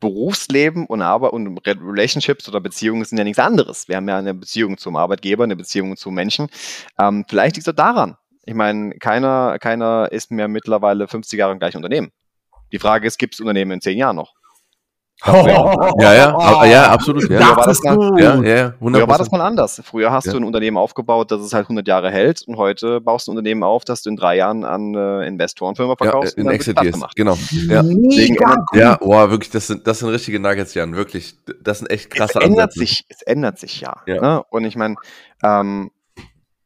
Berufsleben und Arbeit und Re- Relationships oder Beziehungen sind ja nichts anderes. Wir haben ja eine Beziehung zum Arbeitgeber, eine Beziehung zu Menschen. Ähm, vielleicht liegt es daran. Ich meine, keiner, keiner ist mehr mittlerweile 50 Jahre im gleichen Unternehmen. Die Frage ist, gibt es Unternehmen in 10 Jahren noch? Ja, ja, ja, absolut. Ja, war Das mal- ja, ja, ja, Früher war das 100%. mal anders. Früher hast Ja. du ein Unternehmen aufgebaut, das es halt 100 Jahre hält und heute baust du ein Unternehmen auf, das du in drei Jahren an äh, Investorenfirma Ja, verkaufst in und dann Exit Deals, gemacht. genau. Ja, Mega gut. ja, boah, wirklich, das sind, das sind richtige Nuggets, Jan, wirklich. Das sind echt Es krasse ändert Ansätze. sich, es ändert sich ja. Ja. Ne? Und ich meine, ähm,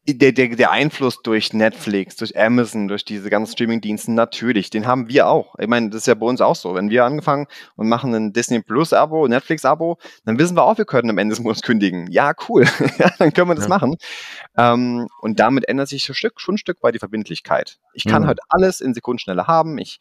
der, der, der Einfluss durch Netflix, durch Amazon, durch diese ganzen Streamingdienste, natürlich, den haben wir auch. Ich meine, das ist ja bei uns auch so. Wenn wir angefangen und machen ein Disney Plus Abo, Netflix Abo, dann wissen wir auch, wir können am Ende des Monats kündigen. Ja, cool. dann können wir das Ja. machen. Ähm, und damit ändert sich ein Stück, schon ein Stück weit die Verbindlichkeit. Ich kann Mhm. heute alles in Sekundenschnelle haben. Ich,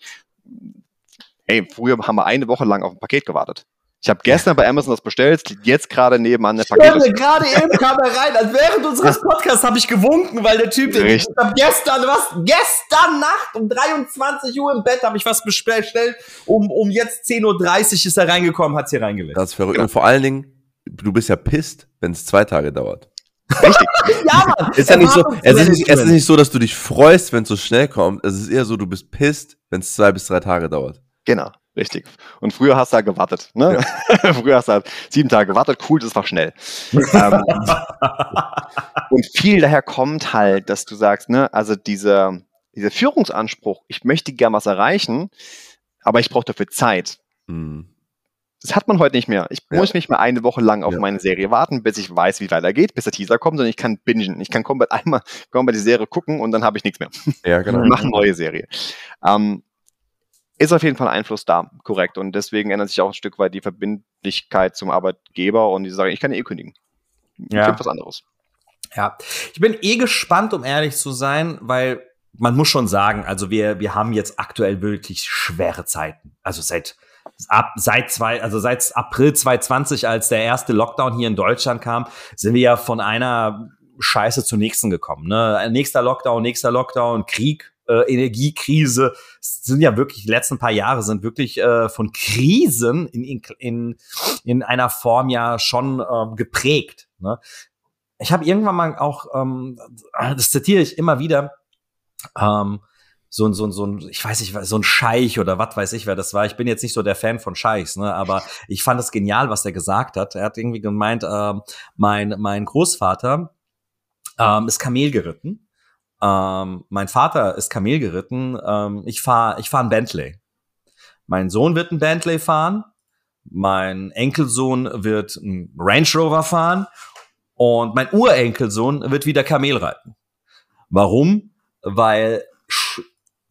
hey, früher haben wir eine Woche lang auf ein Paket gewartet. Ich habe gestern bei Amazon das bestellt, liegt jetzt gerade nebenan der Paket. gerade eben kam er rein. Also während unseres Podcasts habe ich gewunken, weil der Typ, den ich hab gestern, was? Gestern Nacht um 23 Uhr im Bett habe ich was bestellt. Um, um jetzt 10.30 Uhr ist er reingekommen, hat es hier reingelegt. Das ist verrückt. Und vor allen Dingen, du bist ja pisst, wenn es zwei Tage dauert. Richtig. ja, Mann. Ist ja nicht so, es, ist nicht, es ist nicht so, dass du dich freust, wenn es so schnell kommt. Es ist eher so, du bist pisst, wenn es zwei bis drei Tage dauert. Genau. Richtig. Und früher hast du halt gewartet. Ne? Ja. früher hast du halt sieben Tage gewartet. Cool, das war schnell. ähm, und viel daher kommt halt, dass du sagst, ne, also dieser, dieser Führungsanspruch, ich möchte gern was erreichen, aber ich brauche dafür Zeit. Mhm. Das hat man heute nicht mehr. Ich ja. muss nicht mehr eine Woche lang auf ja. meine Serie warten, bis ich weiß, wie weitergeht, bis der Teaser kommt, sondern ich kann bingen. Ich kann komplett einmal komplett die Serie gucken und dann habe ich nichts mehr. Ja, genau. Ich mache eine neue Serie. Ähm, ist auf jeden Fall Einfluss da, korrekt. Und deswegen ändert sich auch ein Stück weit die Verbindlichkeit zum Arbeitgeber und die sagen, ich kann eh kündigen. Ja. Ich was anderes. Ja, ich bin eh gespannt, um ehrlich zu sein, weil man muss schon sagen, also wir, wir haben jetzt aktuell wirklich schwere Zeiten. Also seit, ab, seit zwei, also seit April 2020, als der erste Lockdown hier in Deutschland kam, sind wir ja von einer Scheiße zur nächsten gekommen. Ne? Nächster Lockdown, nächster Lockdown, Krieg, äh, Energiekrise, sind ja wirklich, die letzten paar Jahre sind wirklich äh, von Krisen in, in, in einer Form ja schon äh, geprägt. Ne? Ich habe irgendwann mal auch, ähm, das zitiere ich immer wieder, ähm, so ein, so ein, so ein, ich weiß nicht, so ein Scheich oder was weiß ich, wer das war. Ich bin jetzt nicht so der Fan von Scheichs, ne, aber ich fand es genial, was er gesagt hat. Er hat irgendwie gemeint, äh, mein, mein Großvater ähm, ist Kamel geritten ähm, mein Vater ist Kamel geritten. Ähm, ich fahre ich fahr ein Bentley. Mein Sohn wird ein Bentley fahren. Mein Enkelsohn wird ein Range Rover fahren. Und mein Urenkelsohn wird wieder Kamel reiten. Warum? Weil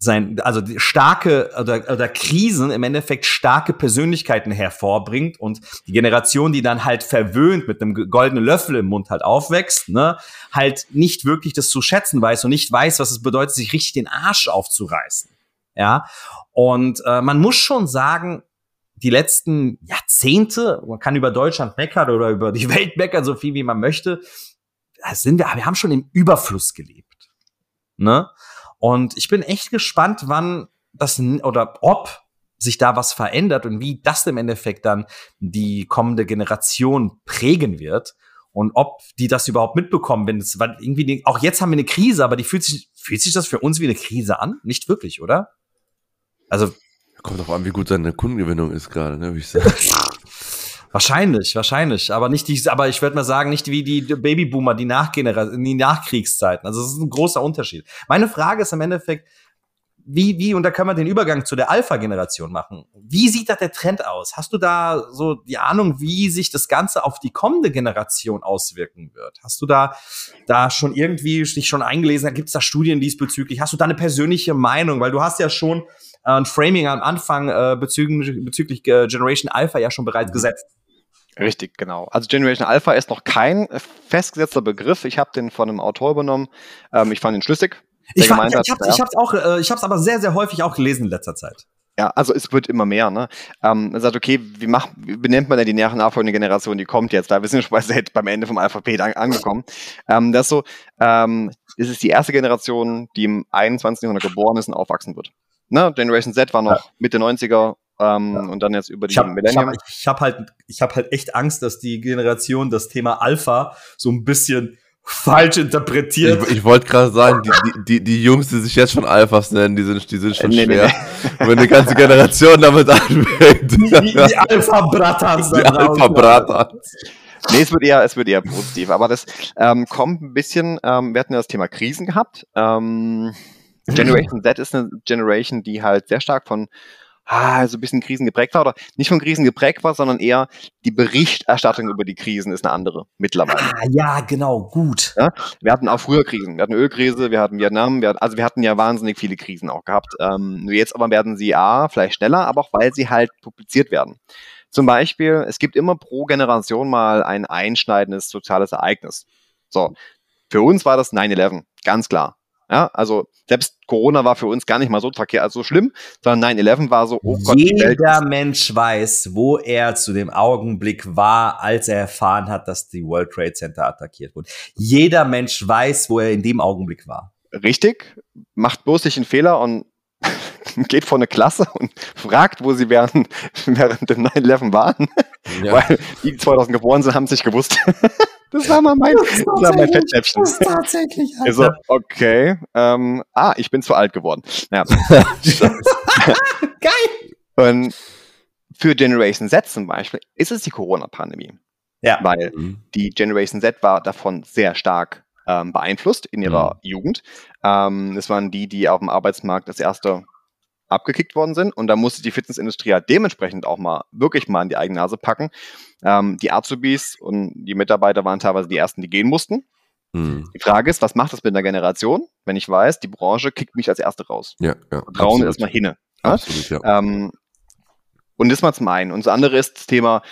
sein, also starke oder, oder Krisen im Endeffekt starke Persönlichkeiten hervorbringt und die Generation, die dann halt verwöhnt mit einem goldenen Löffel im Mund halt aufwächst, ne, halt nicht wirklich das zu schätzen weiß und nicht weiß, was es bedeutet, sich richtig den Arsch aufzureißen. Ja, und äh, man muss schon sagen, die letzten Jahrzehnte, man kann über Deutschland meckern oder über die Welt meckern, so viel wie man möchte, sind wir, wir haben schon im Überfluss gelebt. Ne? Und ich bin echt gespannt, wann das oder ob sich da was verändert und wie das im Endeffekt dann die kommende Generation prägen wird und ob die das überhaupt mitbekommen, wenn es weil irgendwie die, auch jetzt haben wir eine Krise, aber die fühlt sich fühlt sich das für uns wie eine Krise an? Nicht wirklich, oder? Also kommt doch an, wie gut seine Kundengewinnung ist gerade, ne, wie ich sage. Wahrscheinlich, wahrscheinlich, aber nicht die, aber ich würde mal sagen, nicht wie die Babyboomer, die Nachgeneration, die Nachkriegszeiten. Also es ist ein großer Unterschied. Meine Frage ist im Endeffekt, wie, wie, und da können wir den Übergang zu der Alpha-Generation machen. Wie sieht da der Trend aus? Hast du da so die Ahnung, wie sich das Ganze auf die kommende Generation auswirken wird? Hast du da, da schon irgendwie dich schon eingelesen? Gibt es da Studien diesbezüglich? Hast du da eine persönliche Meinung? Weil du hast ja schon äh, ein Framing am Anfang äh, bezüglich, bezüglich äh, Generation Alpha ja schon bereits gesetzt. Richtig, genau. Also Generation Alpha ist noch kein festgesetzter Begriff. Ich habe den von einem Autor übernommen. Ähm, ich fand ihn schlüssig. Ich, fand, hat, ich habe ja. auch, äh, ich habe es aber sehr, sehr häufig auch gelesen in letzter Zeit. Ja, also es wird immer mehr. Ne? Ähm, er sagt, okay, wie, macht, wie benennt man denn die näher nachfolgende Generation, die kommt jetzt? Da wir sind schon seit beim Ende vom Alphabet an, angekommen. Ähm, das ist so, ähm, das ist die erste Generation, die im 21. Jahrhundert geboren ist und aufwachsen wird. Ne? Generation Z war noch ja. Mitte 90er, ähm, ja. Und dann jetzt über die ich hab, Millennium. Ich habe hab halt, ich habe halt echt Angst, dass die Generation das Thema Alpha so ein bisschen falsch interpretiert. Ich, ich wollte gerade sagen, die, die, die, die Jungs, die sich jetzt schon Alphas nennen, die sind, die sind schon nee, schwer. Nee, nee. Wenn eine ganze Generation damit anfängt. Die, die, die Alpha-Bratans. Die Alpha-Bratans. Nee, es wird eher, es wird eher positiv. Aber das ähm, kommt ein bisschen, ähm, wir hatten ja das Thema Krisen gehabt. Ähm, Generation Z ist eine Generation, die halt sehr stark von ah, so ein bisschen Krisen geprägt war oder nicht von Krisen geprägt war, sondern eher die Berichterstattung über die Krisen ist eine andere mittlerweile. Ah, ja, genau, gut. Ja? Wir hatten auch früher Krisen. Wir hatten Ölkrise, wir hatten Vietnam, wir hatten, also wir hatten ja wahnsinnig viele Krisen auch gehabt. Ähm, nur jetzt aber werden sie A, vielleicht schneller, aber auch weil sie halt publiziert werden. Zum Beispiel, es gibt immer pro Generation mal ein einschneidendes soziales Ereignis. So, für uns war das 9-11, ganz klar. Ja, also selbst Corona war für uns gar nicht mal so verkehrt, also so schlimm, sondern 9-11 war so, oh Gott, Jeder Mensch weiß, wo er zu dem Augenblick war, als er erfahren hat, dass die World Trade Center attackiert wurde. Jeder Mensch weiß, wo er in dem Augenblick war. Richtig, macht bloß nicht einen Fehler und geht vor eine Klasse und fragt, wo sie während, während dem 9-11 waren. Ja. Weil die 2000 geboren sind, haben es nicht gewusst. Das war mal mein, das, das war mein Fettnäpfchen. Das ist tatsächlich. Alter. Also, okay. Ähm, ah, ich bin zu alt geworden. Ja. Geil. Und für Generation Z zum Beispiel ist es die Corona-Pandemie. Ja. Weil mhm. die Generation Z war davon sehr stark ähm, beeinflusst in ihrer mhm. Jugend. Ähm, es waren die, die auf dem Arbeitsmarkt das erste abgekickt worden sind. Und da musste die Fitnessindustrie ja dementsprechend auch mal wirklich mal in die eigene Nase packen. Ähm, die Azubis und die Mitarbeiter waren teilweise die ersten, die gehen mussten. Mhm. Die Frage ist, was macht das mit einer Generation, wenn ich weiß, die Branche kickt mich als Erste raus? Ja, ja. Trauen erstmal hinne. Absolut, ja. Ähm, und das mal zum einen. Und das andere ist das Thema,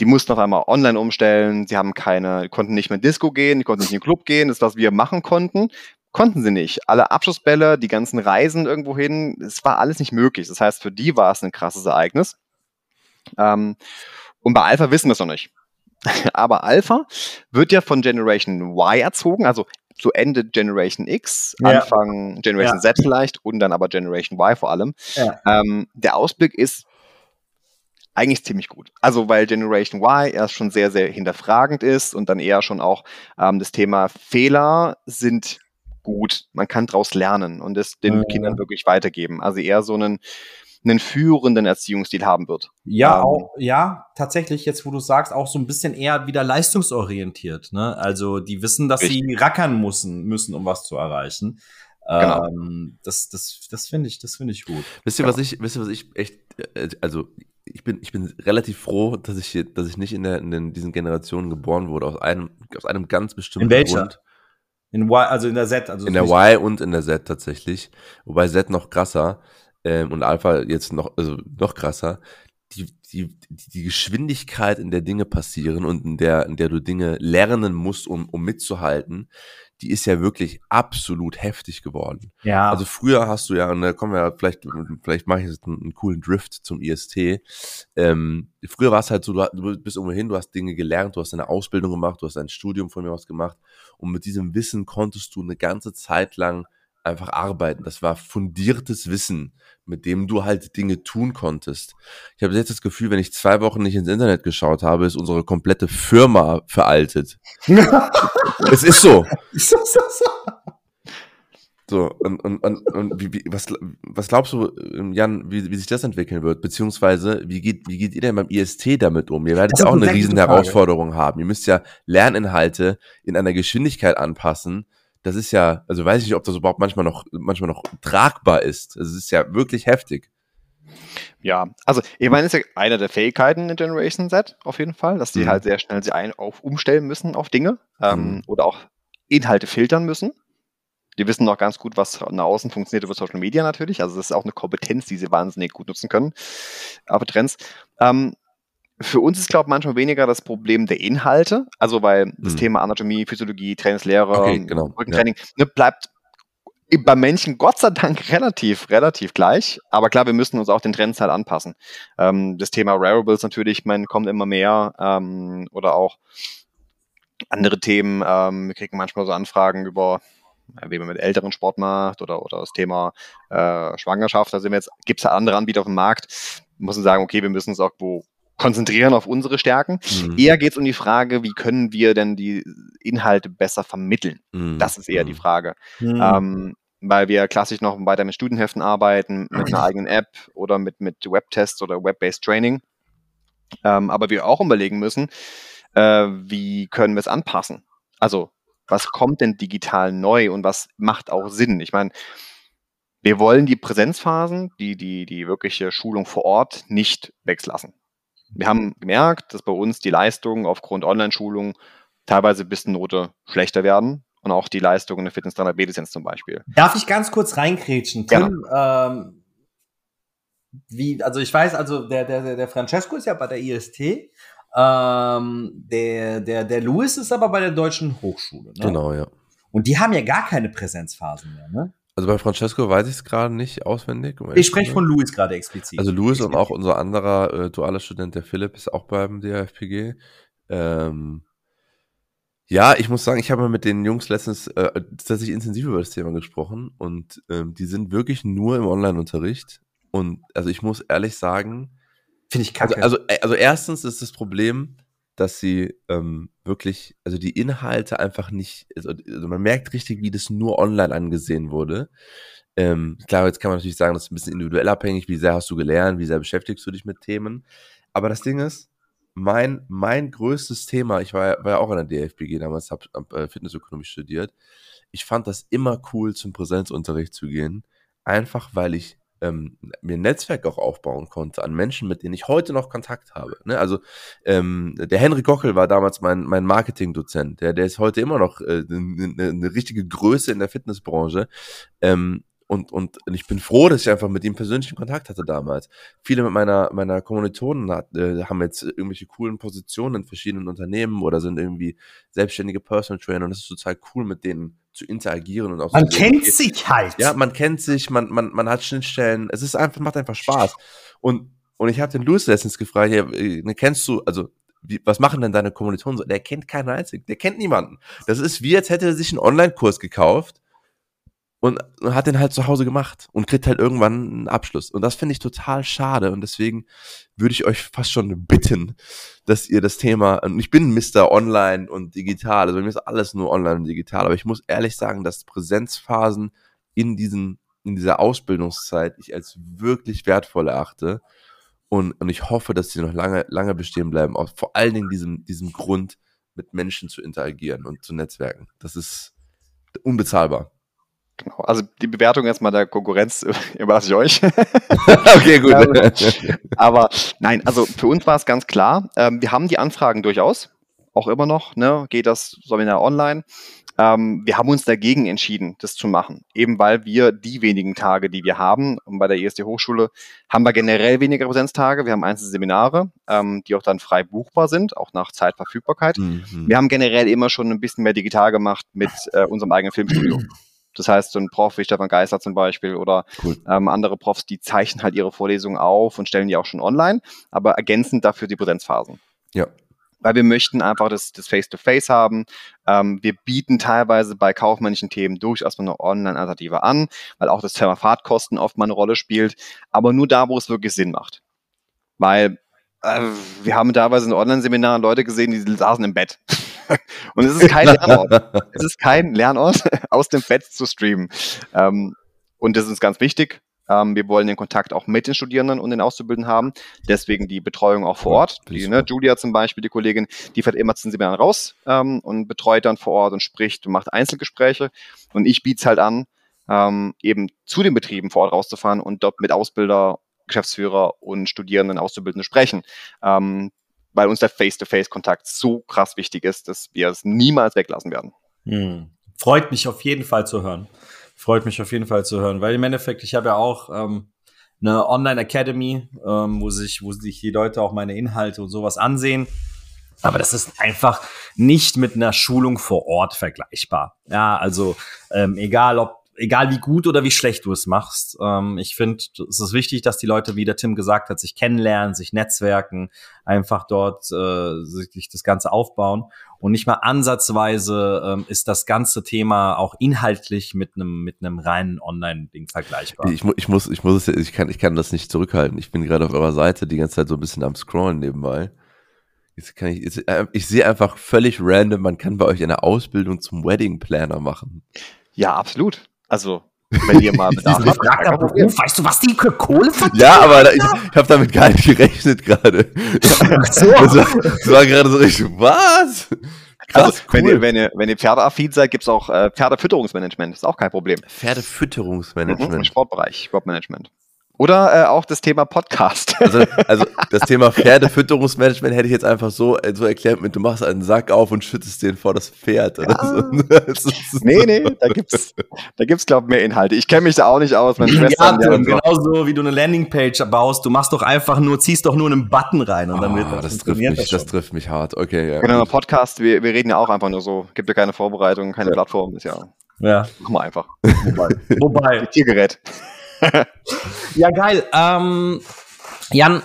die mussten auf einmal online umstellen, sie haben keine, konnten nicht mehr Disco gehen, die konnten nicht in den Club gehen, das, was wir machen konnten, konnten sie nicht. Alle Abschlussbälle, die ganzen Reisen irgendwo hin, es war alles nicht möglich. Das heißt, für die war es ein krasses Ereignis. Ähm, und bei Alpha wissen wir es noch nicht. Aber Alpha wird ja von Generation Y erzogen, also zu Ende Generation X, ja. Anfang Generation ja. Z vielleicht und dann aber Generation Y vor allem. Ja. Ähm, der Ausblick ist eigentlich ziemlich gut. Also weil Generation Y erst schon sehr, sehr hinterfragend ist und dann eher schon auch ähm, das Thema Fehler sind gut, man kann daraus lernen und es den mhm. Kindern wirklich weitergeben. Also eher so einen, einen führenden Erziehungsstil haben wird. Ja, ähm, auch, ja, tatsächlich, jetzt wo du sagst, auch so ein bisschen eher wieder leistungsorientiert. Ne? Also die wissen, dass richtig. sie rackern müssen, müssen, um was zu erreichen. Genau. Ähm, das das, das finde ich, das finde ich gut. Wisst ihr, genau. was ich, wisst ihr, was ich echt, äh, also ich bin, ich bin relativ froh, dass ich, hier, dass ich nicht in, der, in den, diesen Generationen geboren wurde, aus einem, aus einem ganz bestimmten in welcher? Grund. In Y, also in der Z. Also in der Y und in der Z tatsächlich. Wobei Z noch krasser ähm, und Alpha jetzt noch, also noch krasser. Die, die, die Geschwindigkeit, in der Dinge passieren und in der, in der du Dinge lernen musst, um, um mitzuhalten, die ist ja wirklich absolut heftig geworden. Ja. Also früher hast du ja, und da kommen wir ja, vielleicht, vielleicht mache ich jetzt einen, einen coolen Drift zum IST. Ähm, früher war es halt so, du, du bist irgendwo hin, du hast Dinge gelernt, du hast eine Ausbildung gemacht, du hast ein Studium von mir aus gemacht und mit diesem Wissen konntest du eine ganze Zeit lang einfach arbeiten. Das war fundiertes Wissen, mit dem du halt Dinge tun konntest. Ich habe jetzt das Gefühl, wenn ich zwei Wochen nicht ins Internet geschaut habe, ist unsere komplette Firma veraltet. es ist so. So, und, und, und, und wie, wie, was, was glaubst du, ähm, Jan, wie, wie sich das entwickeln wird? Beziehungsweise, wie geht, wie geht ihr denn beim IST damit um? Ihr werdet ja auch eine riesen Herausforderung haben. Ihr müsst ja Lerninhalte in einer Geschwindigkeit anpassen, das ist ja, also weiß ich nicht, ob das überhaupt manchmal noch, manchmal noch tragbar ist. Also es ist ja wirklich heftig. Ja, also ich meine, es ist ja eine der Fähigkeiten in Generation Z auf jeden Fall, dass die mhm. halt sehr schnell sich ein auf umstellen müssen auf Dinge ähm, mhm. oder auch Inhalte filtern müssen. Die wissen noch ganz gut, was nach außen funktioniert über Social Media natürlich. Also das ist auch eine Kompetenz, die sie wahnsinnig gut nutzen können. Aber Trends. Ähm, für uns ist, glaube ich, manchmal weniger das Problem der Inhalte. Also, weil das hm. Thema Anatomie, Physiologie, Trainingslehre, okay, genau. Rückentraining ja. ne, bleibt bei Menschen Gott sei Dank relativ, relativ gleich. Aber klar, wir müssen uns auch den Trends halt anpassen. Ähm, das Thema Wearables natürlich, man kommt immer mehr ähm, oder auch andere Themen. Ähm, wir kriegen manchmal so Anfragen über wie man mit älteren Sport macht oder, oder das Thema äh, Schwangerschaft. Da sind wir jetzt, gibt es ja andere Anbieter auf dem Markt. Müssen sagen, okay, wir müssen uns auch wo konzentrieren auf unsere Stärken. Mhm. Eher geht es um die Frage, wie können wir denn die Inhalte besser vermitteln? Mhm. Das ist eher die mhm. Frage. Mhm. Ähm, weil wir klassisch noch weiter mit Studienheften arbeiten, mit einer eigenen App oder mit, mit Webtests oder Web-based Training. Ähm, aber wir auch überlegen müssen, äh, wie können wir es anpassen? Also, was kommt denn digital neu und was macht auch Sinn? Ich meine, wir wollen die Präsenzphasen, die, die, die wirkliche Schulung vor Ort nicht weglassen wir haben gemerkt, dass bei uns die Leistungen aufgrund Online-Schulung teilweise bis Note schlechter werden und auch die Leistungen der Fitness 300 B-Lizenz zum Beispiel. Darf ich ganz kurz reinkrätschen? Tim, ähm, wie, also ich weiß, also der, der, der Francesco ist ja bei der IST, ähm, der, der, der Louis ist aber bei der Deutschen Hochschule. Ne? Genau, ja. Und die haben ja gar keine Präsenzphasen mehr, ne? Also bei Francesco weiß ich es gerade nicht auswendig. Um ich spreche von Luis gerade explizit. Also Luis und auch unser anderer äh, dualer Student, der Philipp, ist auch beim DFPG. Ähm, ja, ich muss sagen, ich habe mit den Jungs letztens äh, tatsächlich intensiv über das Thema gesprochen und ähm, die sind wirklich nur im Online-Unterricht. Und also ich muss ehrlich sagen, finde ich kacke. Also, also, also erstens ist das Problem, dass sie ähm, wirklich, also die Inhalte einfach nicht, also, also, man merkt richtig, wie das nur online angesehen wurde. Ähm, klar, jetzt kann man natürlich sagen, das ist ein bisschen individuell abhängig, wie sehr hast du gelernt, wie sehr beschäftigst du dich mit Themen. Aber das Ding ist, mein, mein größtes Thema, ich war, war ja auch in der DFBG damals, habe hab, äh, Fitnessökonomie studiert. Ich fand das immer cool, zum Präsenzunterricht zu gehen, einfach weil ich ähm, mir ein Netzwerk auch aufbauen konnte an Menschen, mit denen ich heute noch Kontakt habe. Ne? Also ähm, der Henry Gockel war damals mein, mein Marketingdozent, der, der ist heute immer noch eine äh, ne, ne richtige Größe in der Fitnessbranche. Ähm, und, und ich bin froh, dass ich einfach mit ihm persönlichen Kontakt hatte damals. Viele meiner, meiner Kommilitonen hat, äh, haben jetzt irgendwelche coolen Positionen in verschiedenen Unternehmen oder sind irgendwie selbstständige Personal Trainer und das ist total cool, mit denen zu interagieren und auch Man kennt geht. sich halt. Ja, man kennt sich, man, man, man hat Schnittstellen. Es ist einfach, macht einfach Spaß. Und, und ich habe den Louis letztens gefragt, ja, äh, ne, kennst du, also wie, was machen denn deine Kommilitonen so? Der kennt keinen einzigen, der kennt niemanden. Das ist wie, als hätte er sich einen Online-Kurs gekauft und hat den halt zu Hause gemacht und kriegt halt irgendwann einen Abschluss. Und das finde ich total schade und deswegen würde ich euch fast schon bitten, dass ihr das Thema, und ich bin Mr. Online und digital, also bei mir ist alles nur online und digital, aber ich muss ehrlich sagen, dass Präsenzphasen in diesen, in dieser Ausbildungszeit ich als wirklich wertvoll erachte und, und ich hoffe, dass sie noch lange, lange bestehen bleiben, auch vor allen Dingen diesem, diesem Grund, mit Menschen zu interagieren und zu netzwerken. Das ist unbezahlbar. Genau. Also die Bewertung erstmal der Konkurrenz überlasse ich euch. okay, gut. Aber nein, also für uns war es ganz klar, ähm, wir haben die Anfragen durchaus, auch immer noch, ne, geht das Seminar online. Ähm, wir haben uns dagegen entschieden, das zu machen, eben weil wir die wenigen Tage, die wir haben, und bei der ESD Hochschule haben wir generell weniger Präsenztage. Wir haben einzelne Seminare, ähm, die auch dann frei buchbar sind, auch nach Zeitverfügbarkeit. Mhm. Wir haben generell immer schon ein bisschen mehr digital gemacht mit äh, unserem eigenen Filmstudio. Das heißt, so ein Prof wie Stefan Geisler zum Beispiel oder cool. ähm, andere Profs, die zeichnen halt ihre Vorlesungen auf und stellen die auch schon online, aber ergänzen dafür die Präsenzphasen. Ja. Weil wir möchten einfach das, das Face-to-Face -face haben. Ähm, wir bieten teilweise bei kaufmännischen Themen durchaus mal eine Online-Alternative an, weil auch das Thema Fahrtkosten oft mal eine Rolle spielt, aber nur da, wo es wirklich Sinn macht. Weil äh, wir haben teilweise in Online-Seminaren Leute gesehen, die saßen im Bett. Und es ist kein Lernort. es ist kein Lernort, aus dem Bett zu streamen. Ähm, und das ist ganz wichtig. Ähm, wir wollen den Kontakt auch mit den Studierenden und den Auszubildenden haben. Deswegen die Betreuung auch vor Ort. Die, ne, Julia zum Beispiel, die Kollegin, die fährt immer zu den Seminaren raus ähm, und betreut dann vor Ort und spricht und macht Einzelgespräche. Und ich biete es halt an, ähm, eben zu den Betrieben vor Ort rauszufahren und dort mit Ausbilder Geschäftsführer und Studierenden, Auszubildenden sprechen. Ähm, weil uns der Face-to-Face-Kontakt so krass wichtig ist, dass wir es niemals weglassen werden. Hm. Freut mich auf jeden Fall zu hören. Freut mich auf jeden Fall zu hören, weil im Endeffekt, ich habe ja auch ähm, eine Online Academy, ähm, wo sich, wo sich die Leute auch meine Inhalte und sowas ansehen. Aber das ist einfach nicht mit einer Schulung vor Ort vergleichbar. Ja, also ähm, egal ob egal wie gut oder wie schlecht du es machst. Ähm, ich finde, es ist wichtig, dass die Leute, wie der Tim gesagt hat, sich kennenlernen, sich netzwerken, einfach dort äh, sich das Ganze aufbauen. Und nicht mal ansatzweise ähm, ist das ganze Thema auch inhaltlich mit einem mit einem reinen Online-Ding vergleichbar. Ich, ich muss, ich muss, ich kann, ich kann das nicht zurückhalten. Ich bin gerade auf eurer Seite die ganze Zeit so ein bisschen am Scrollen nebenbei. Jetzt kann ich, jetzt, äh, ich sehe einfach völlig random, man kann bei euch eine Ausbildung zum Wedding Planner machen. Ja, absolut. Also, wenn ihr mal Bedarf habt. Beruf, weißt du, was die für Kohle verdienen? Ja, aber da, ich, ich habe damit gar nicht gerechnet gerade. so. Das war, das war gerade so richtig, was? Krass, also, cool. wenn, ihr, wenn, ihr, wenn ihr Pferdeaffin seid, gibt's auch äh, Pferdefütterungsmanagement. Ist auch kein Problem. Pferdefütterungsmanagement. Mhm, Im Sportbereich, Sportmanagement. Oder äh, auch das Thema Podcast. Also, also das Thema Pferdefütterungsmanagement hätte ich jetzt einfach so, äh, so erklärt mit, du machst einen Sack auf und schüttest den vor das Pferd. Oder ja. so. nee, nee, da gibt's, da gibt's, glaube ich, mehr Inhalte. Ich kenne mich da auch nicht aus. Meine Schwester ja, genauso wie du eine Landingpage baust, du machst doch einfach nur, ziehst doch nur einen Button rein und oh, dann wird das, das trifft mich, das, das, trifft mich hart. Okay, ja. Genau, Podcast, wir, wir reden ja auch einfach nur so. Gibt ja keine Vorbereitung, keine ja. Plattform, ist ja. Ja. Machen wir einfach. Wobei. Wobei. Tiergerät. Ja, geil. Ähm, Jan,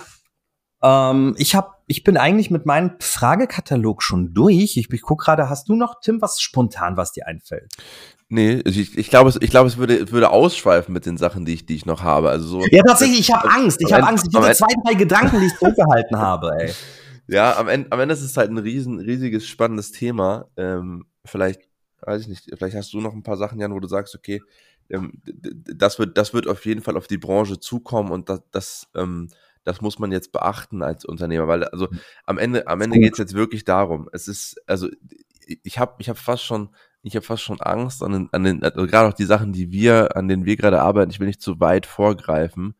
ähm, ich hab, ich bin eigentlich mit meinem Fragekatalog schon durch. Ich, ich guck gerade, hast du noch, Tim, was spontan, was dir einfällt? Nee, ich, ich glaube, es, ich glaube, es würde, würde ausschweifen mit den Sachen, die ich, die ich noch habe. Also so, ja, tatsächlich, ich habe Angst. Ich habe Angst. Ich hatte zwei, drei Gedanken, die ich zurückgehalten habe, ey. Ja, am Ende, am Ende ist es halt ein riesen, riesiges, spannendes Thema. Ähm, vielleicht, weiß ich nicht, vielleicht hast du noch ein paar Sachen, Jan, wo du sagst, okay, das, wird, das wird auf jeden Fall auf die Branche zukommen und das, das, ähm, das muss man jetzt beachten als Unternehmer, weil also mhm. am Ende, am Ende geht es jetzt wirklich darum. Es ist, also ich habe ich hab fast schon, ich habe fast schon Angst an den, an den also gerade auch die Sachen, die wir, an denen wir gerade arbeiten, ich will nicht zu weit vorgreifen,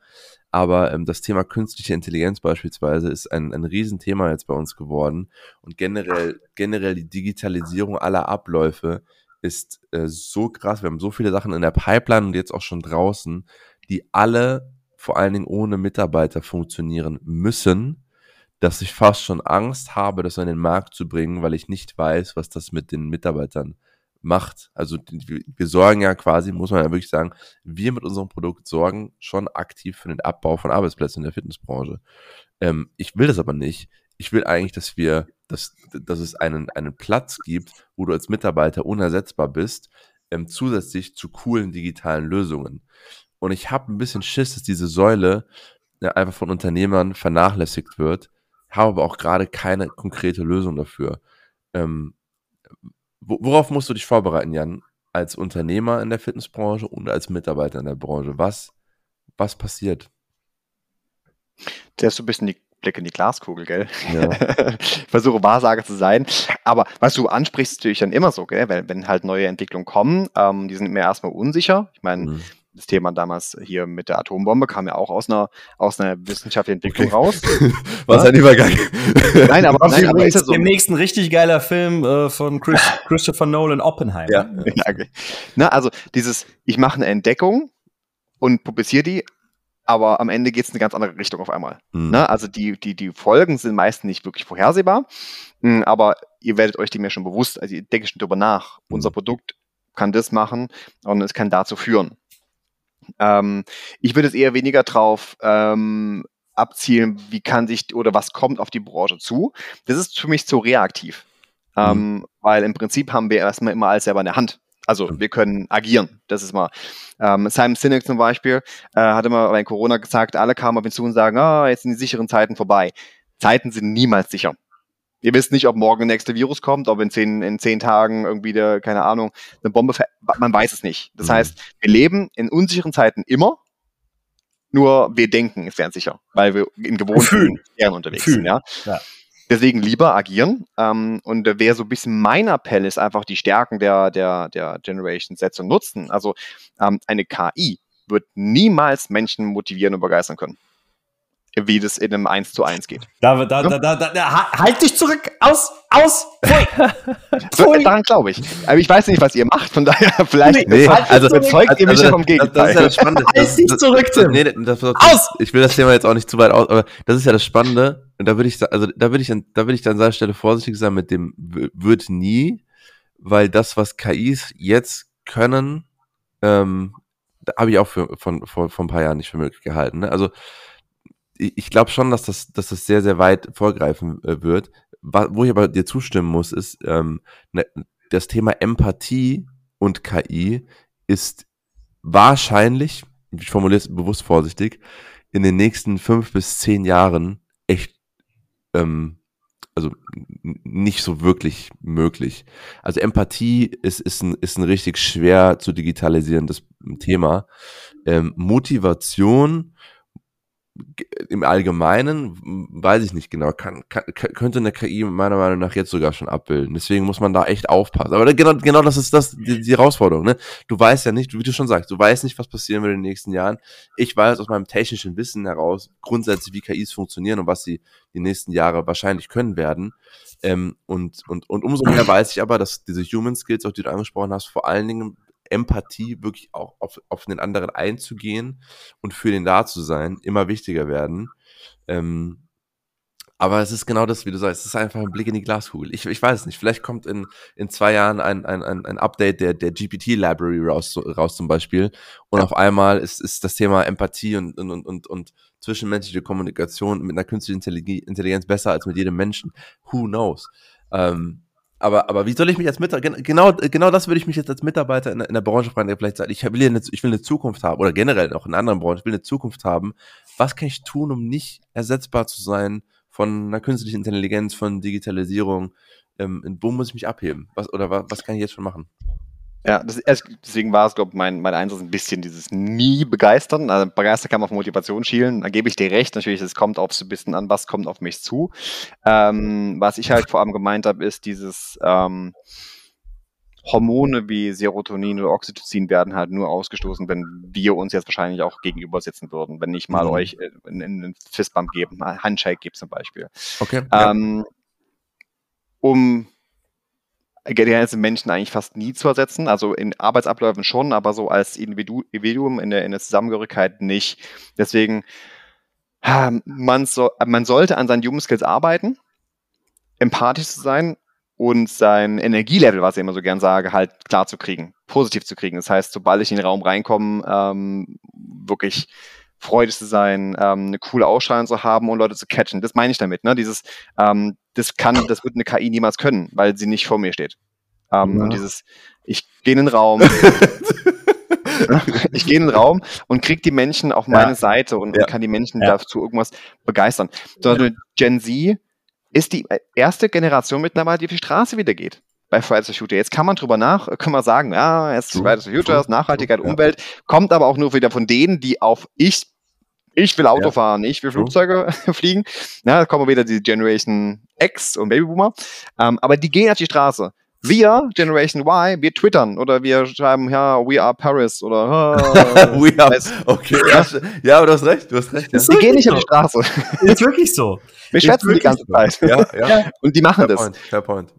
aber ähm, das Thema künstliche Intelligenz beispielsweise ist ein, ein Riesenthema jetzt bei uns geworden und generell, generell die Digitalisierung aller Abläufe ist äh, so krass. Wir haben so viele Sachen in der Pipeline und jetzt auch schon draußen, die alle vor allen Dingen ohne Mitarbeiter funktionieren müssen, dass ich fast schon Angst habe, das an den Markt zu bringen, weil ich nicht weiß, was das mit den Mitarbeitern macht. Also wir sorgen ja quasi, muss man ja wirklich sagen, wir mit unserem Produkt sorgen schon aktiv für den Abbau von Arbeitsplätzen in der Fitnessbranche. Ähm, ich will das aber nicht. Ich will eigentlich, dass wir dass, dass es einen, einen Platz gibt, wo du als Mitarbeiter unersetzbar bist, ähm, zusätzlich zu coolen digitalen Lösungen. Und ich habe ein bisschen Schiss, dass diese Säule ja, einfach von Unternehmern vernachlässigt wird, habe aber auch gerade keine konkrete Lösung dafür. Ähm, worauf musst du dich vorbereiten, Jan, als Unternehmer in der Fitnessbranche und als Mitarbeiter in der Branche? Was, was passiert? Der ist so ein bisschen die Blick in die Glaskugel, gell? Ja. ich versuche Wahrsager zu sein. Aber was du ansprichst, ist natürlich dann immer so, gell? Wenn, wenn halt neue Entwicklungen kommen, ähm, die sind mir erstmal unsicher. Ich meine, mhm. das Thema damals hier mit der Atombombe kam ja auch aus einer, aus einer wissenschaftlichen Entwicklung okay. raus. Was ein Übergang. nein, aber, nein, aber ist ja so. demnächst ein richtig geiler Film äh, von Chris, Christopher Nolan Oppenheimer. Ja. ja okay. Na, also dieses, ich mache eine Entdeckung und publiziere die, aber am Ende geht es in eine ganz andere Richtung auf einmal. Mhm. Ne? Also die, die, die Folgen sind meistens nicht wirklich vorhersehbar, mh, hm, aber ihr werdet euch dem ja schon bewusst, also ihr denkt schon drüber nach. Mhm. Unser Produkt kann das machen und es kann dazu führen. Ähm, ich würde es eher weniger drauf ähm, abzielen, wie kann sich oder was kommt auf die Branche zu. Das ist für mich zu reaktiv. Mhm. Ähm, weil im Prinzip haben wir erstmal immer alles selber in der Hand. Also wir können agieren. Das ist mal. Ähm, Simon Sinek zum Beispiel äh, hat immer bei Corona gesagt, alle kamen auf ihn zu und sagen, ah, jetzt sind die sicheren Zeiten vorbei. Zeiten sind niemals sicher. Ihr wisst nicht, ob morgen der nächste Virus kommt, ob in zehn, in zehn Tagen irgendwie der, keine Ahnung, eine Bombe, man weiß es nicht. Das mhm. heißt, wir leben in unsicheren Zeiten immer, nur wir denken, es wären sicher, weil wir in gewohnten Sphären unterwegs Fühlen. sind. Ja? ja. Deswegen lieber agieren. Ähm, und wer so ein bisschen mein Appell ist, einfach die Stärken der, der, der Generation Z zu nutzen. Also ähm, eine KI wird niemals Menschen motivieren und begeistern können wie das in einem 1 zu 1 geht. Da, da, da, da, da, halt dich zurück! Aus! Aus! so, daran glaube ich. Aber ich weiß nicht, was ihr macht, von daher vielleicht nee, halt also, überzeugt also, ihr mich also, vom Gegenteil. Das, das ist ja das Spannende. halt dich zurück, Tim! Nee, das, das, aus! Ich will das Thema jetzt auch nicht zu weit aus, aber das ist ja das Spannende. Und da würde ich, also da würde ich, an, da würde ich an seiner Stelle vorsichtig sein mit dem wird nie, weil das, was KIs jetzt können, ähm, habe ich auch für, von, vor, vor ein paar Jahren nicht für möglich gehalten. Ne? Also ich glaube schon, dass das, dass das sehr, sehr weit vorgreifen äh, wird. Wo ich aber dir zustimmen muss, ist, ähm, ne, das Thema Empathie und KI ist wahrscheinlich, ich formuliere es bewusst vorsichtig, in den nächsten fünf bis zehn Jahren echt, ähm, also nicht so wirklich möglich. Also Empathie ist, ist, ein, ist ein richtig schwer zu digitalisierendes Thema. Ähm, Motivation im Allgemeinen weiß ich nicht genau, kann, kann, könnte eine KI meiner Meinung nach jetzt sogar schon abbilden. Deswegen muss man da echt aufpassen. Aber genau, genau das ist das die, die Herausforderung. Ne? Du weißt ja nicht, wie du schon sagst, du weißt nicht, was passieren wird in den nächsten Jahren. Ich weiß aus meinem technischen Wissen heraus grundsätzlich, wie KIs funktionieren und was sie die nächsten Jahre wahrscheinlich können werden. Ähm, und, und, und umso mehr weiß ich aber, dass diese Human Skills, auch die du angesprochen hast, vor allen Dingen Empathie, wirklich auch auf, auf den anderen einzugehen und für den da zu sein, immer wichtiger werden. Ähm, aber es ist genau das, wie du sagst, es ist einfach ein Blick in die Glaskugel. Ich, ich weiß es nicht, vielleicht kommt in, in zwei Jahren ein, ein, ein, Update der, der GPT-Library raus, raus zum Beispiel und ja. auf einmal ist, ist das Thema Empathie und, und, und, und zwischenmenschliche Kommunikation mit einer künstlichen Intelligenz besser als mit jedem Menschen. Who knows? Ähm, aber, aber wie soll ich mich als Mitarbeiter, genau, genau das würde ich mich jetzt als Mitarbeiter in, in der Branche fragen, der vielleicht sagt, ich will, eine, ich will eine Zukunft haben, oder generell auch in anderen Branchen, ich will eine Zukunft haben. Was kann ich tun, um nicht ersetzbar zu sein von einer künstlichen Intelligenz, von Digitalisierung? Ähm, wo muss ich mich abheben? Was, oder was, was kann ich jetzt schon machen? Ja, das, deswegen war es, glaube ich, mein, mein Einsatz ein bisschen dieses nie begeistern. Also begeistert kann man auf Motivation schielen. Da gebe ich dir recht. Natürlich, es kommt aufs ein bisschen an, was kommt auf mich zu. Ähm, was ich halt vor allem gemeint habe, ist dieses ähm, Hormone wie Serotonin oder Oxytocin werden halt nur ausgestoßen, wenn wir uns jetzt wahrscheinlich auch gegenüber sitzen würden. Wenn ich mal mhm. euch einen, einen Fistbump gebe, einen Handshake gebe zum Beispiel. Okay. Ähm, ja. Um generell Menschen eigentlich fast nie zu ersetzen. Also in Arbeitsabläufen schon, aber so als Individuum in der, in der Zusammengehörigkeit nicht. Deswegen, man, so, man sollte an seinen Human Skills arbeiten, empathisch zu sein und sein Energielevel, was ich immer so gern sage, halt klar zu kriegen, positiv zu kriegen. Das heißt, sobald ich in den Raum reinkomme, ähm, wirklich freudig zu sein, ähm, eine coole Ausstrahlung zu haben und Leute zu catchen. Das meine ich damit. Ne? Dieses, ähm, das kann, das wird eine KI niemals können, weil sie nicht vor mir steht. Ähm, ja. Und dieses, ich gehe in den Raum, ich gehe in den Raum und kriege die Menschen auf meine ja. Seite und, ja. kann die Menschen dazu irgendwas begeistern. So, Gen Z ist die erste Generation mittlerweile, die auf die Straße wieder geht bei Fridays for Future. Jetzt kann man drüber nach, können wir sagen, ja, es ist Fridays for Future, Nachhaltigkeit, Umwelt, kommt aber auch nur wieder von denen, die auf ich ich will Auto ja. fahren, ich will Flugzeuge fliegen. Ja, da kommen wieder die Generation X und Babyboomer. Ähm, aber die gehen auf die Straße. Wir, Generation Y, wir twittern oder wir schreiben, ja, we are Paris oder uh, we are, okay, ja, ja, aber du hast recht, du hast recht. Ja. Die gehen nicht so. auf die Straße. Ist wirklich so. Wir schwätzen die ganze so. Zeit. Ja, ja. Und die machen fair das. Point, fair point.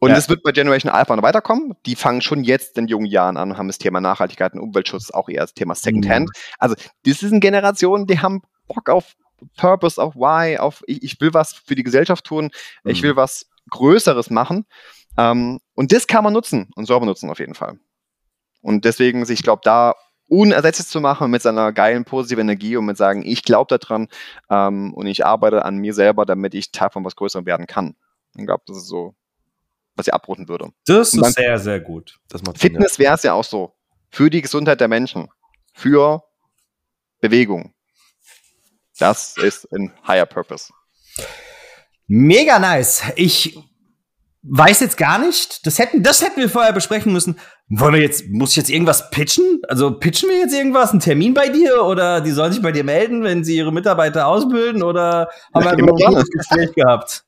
Und es ja. wird bei Generation Alpha noch weiterkommen. Die fangen schon jetzt in jungen Jahren an und haben das Thema Nachhaltigkeit und Umweltschutz auch eher als Thema Secondhand. Mhm. Also, das sind Generationen, die haben Bock auf Purpose, auf Why, auf ich, ich will was für die Gesellschaft tun, mhm. ich will was Größeres machen. Ähm, und das kann man nutzen und soll man nutzen auf jeden Fall. Und deswegen, ich glaube, da unersetzlich zu machen mit seiner geilen positiven Energie und mit sagen, ich glaube daran ähm, und ich arbeite an mir selber, damit ich Teil von was Größerem werden kann. Ich glaube, das ist so was sie abrunden würde. Das ist sehr, sehr gut. Fitness wäre es ja auch so. Für die Gesundheit der Menschen. Für Bewegung. Das ist ein higher purpose. Mega nice. Ich weiß jetzt gar nicht. Das hätten, das hätten wir vorher besprechen müssen. Wollen wir jetzt, muss ich jetzt irgendwas pitchen? Also pitchen wir jetzt irgendwas, einen Termin bei dir oder die sollen sich bei dir melden, wenn sie ihre Mitarbeiter ausbilden oder haben wir immer gerne. ein Gespräch gehabt?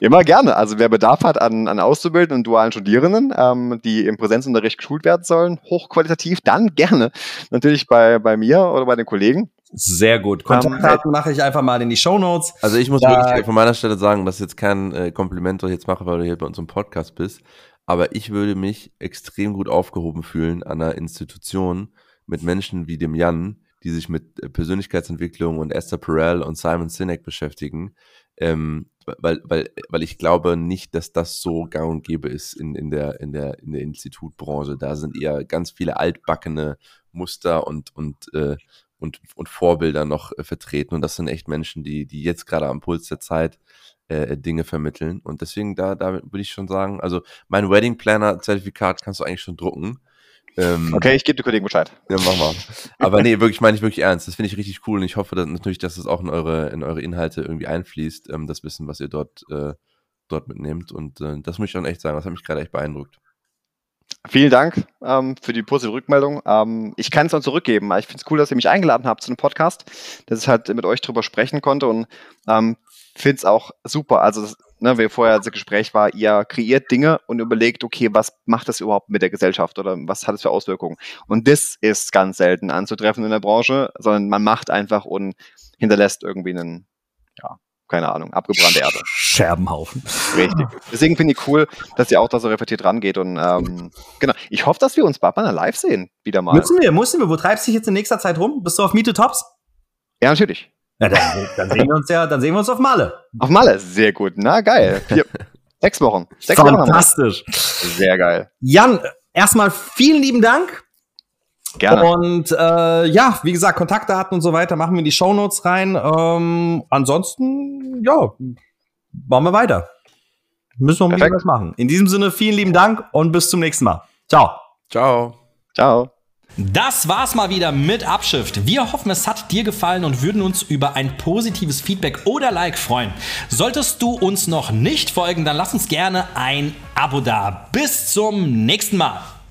Immer gerne. Also wer Bedarf hat an, an Auszubildenden und dualen Studierenden, ähm, die im Präsenzunterricht geschult werden sollen, hochqualitativ, dann gerne natürlich bei, bei mir oder bei den Kollegen. Sehr gut. Kontaktdaten um, mache ich einfach mal in die Show Notes. Also ich muss da wirklich von meiner Stelle sagen, dass ich jetzt kein äh, Kompliment jetzt mache, weil du hier bei uns im Podcast bist. Aber ich würde mich extrem gut aufgehoben fühlen an einer Institution mit Menschen wie dem Jan, die sich mit äh, Persönlichkeitsentwicklung und Esther Perel und Simon Sinek beschäftigen. Ähm, weil, weil, weil ich glaube nicht, dass das so gang und gäbe ist in, in, der, in, der, in der Institutbranche. Da sind eher ganz viele altbackene Muster und, und, äh, und, und Vorbilder noch äh, vertreten. Und das sind echt Menschen, die, die jetzt gerade am Puls der Zeit äh, Dinge vermitteln. Und deswegen, da, da würde ich schon sagen, also mein Wedding Planner Zertifikat kannst du eigentlich schon drucken. Ähm, okay, ich gebe den Kollegen Bescheid. Ja, mach mal. Aber nee, wirklich meine ich wirklich ernst. Das finde ich richtig cool und ich hoffe dass, natürlich, dass es auch in eure, in eure Inhalte irgendwie einfließt, ähm, das Wissen, was ihr dort, äh, dort mitnehmt. Und äh, das muss ich schon echt sagen, das hat mich gerade echt beeindruckt. Vielen Dank ähm, für die positive Rückmeldung. Ähm, ich kann es noch zurückgeben. Ich finde es cool, dass ihr mich eingeladen habt zu einem Podcast, dass ich halt mit euch drüber sprechen konnte und ähm, finde es auch super. Also, ne, wie vorher das Gespräch war, ihr kreiert Dinge und überlegt, okay, was macht das überhaupt mit der Gesellschaft oder was hat es für Auswirkungen? Und das ist ganz selten anzutreffen in der Branche, sondern man macht einfach und hinterlässt irgendwie einen, ja, keine Ahnung, abgebrannte Erde. Scherbenhaufen. Richtig. Deswegen finde ich cool, dass ihr auch da so reflektiert rangeht. Und ähm, genau, ich hoffe, dass wir uns bald mal live sehen, wieder mal. Müssen wir, müssen wir. Wo treibst du dich jetzt in nächster Zeit rum? Bist du auf Meet the Tops? Ja, natürlich. Ja, dann, dann, sehen wir uns ja, dann sehen wir uns auf Malle. Auf Malle, sehr gut. Na, geil. Vier, sechs Wochen. Sechs Fantastisch. Wochen sehr geil. Jan, erstmal vielen lieben Dank. Gerne. Und äh, ja, wie gesagt, Kontaktdaten und so weiter machen wir in die Shownotes rein. Ähm, ansonsten, ja, machen wir weiter. Müssen wir was machen. In diesem Sinne, vielen lieben Dank und bis zum nächsten Mal. Ciao. Ciao. Ciao. Das war's mal wieder mit Abschrift. Wir hoffen, es hat dir gefallen und würden uns über ein positives Feedback oder Like freuen. Solltest du uns noch nicht folgen, dann lass uns gerne ein Abo da. Bis zum nächsten Mal.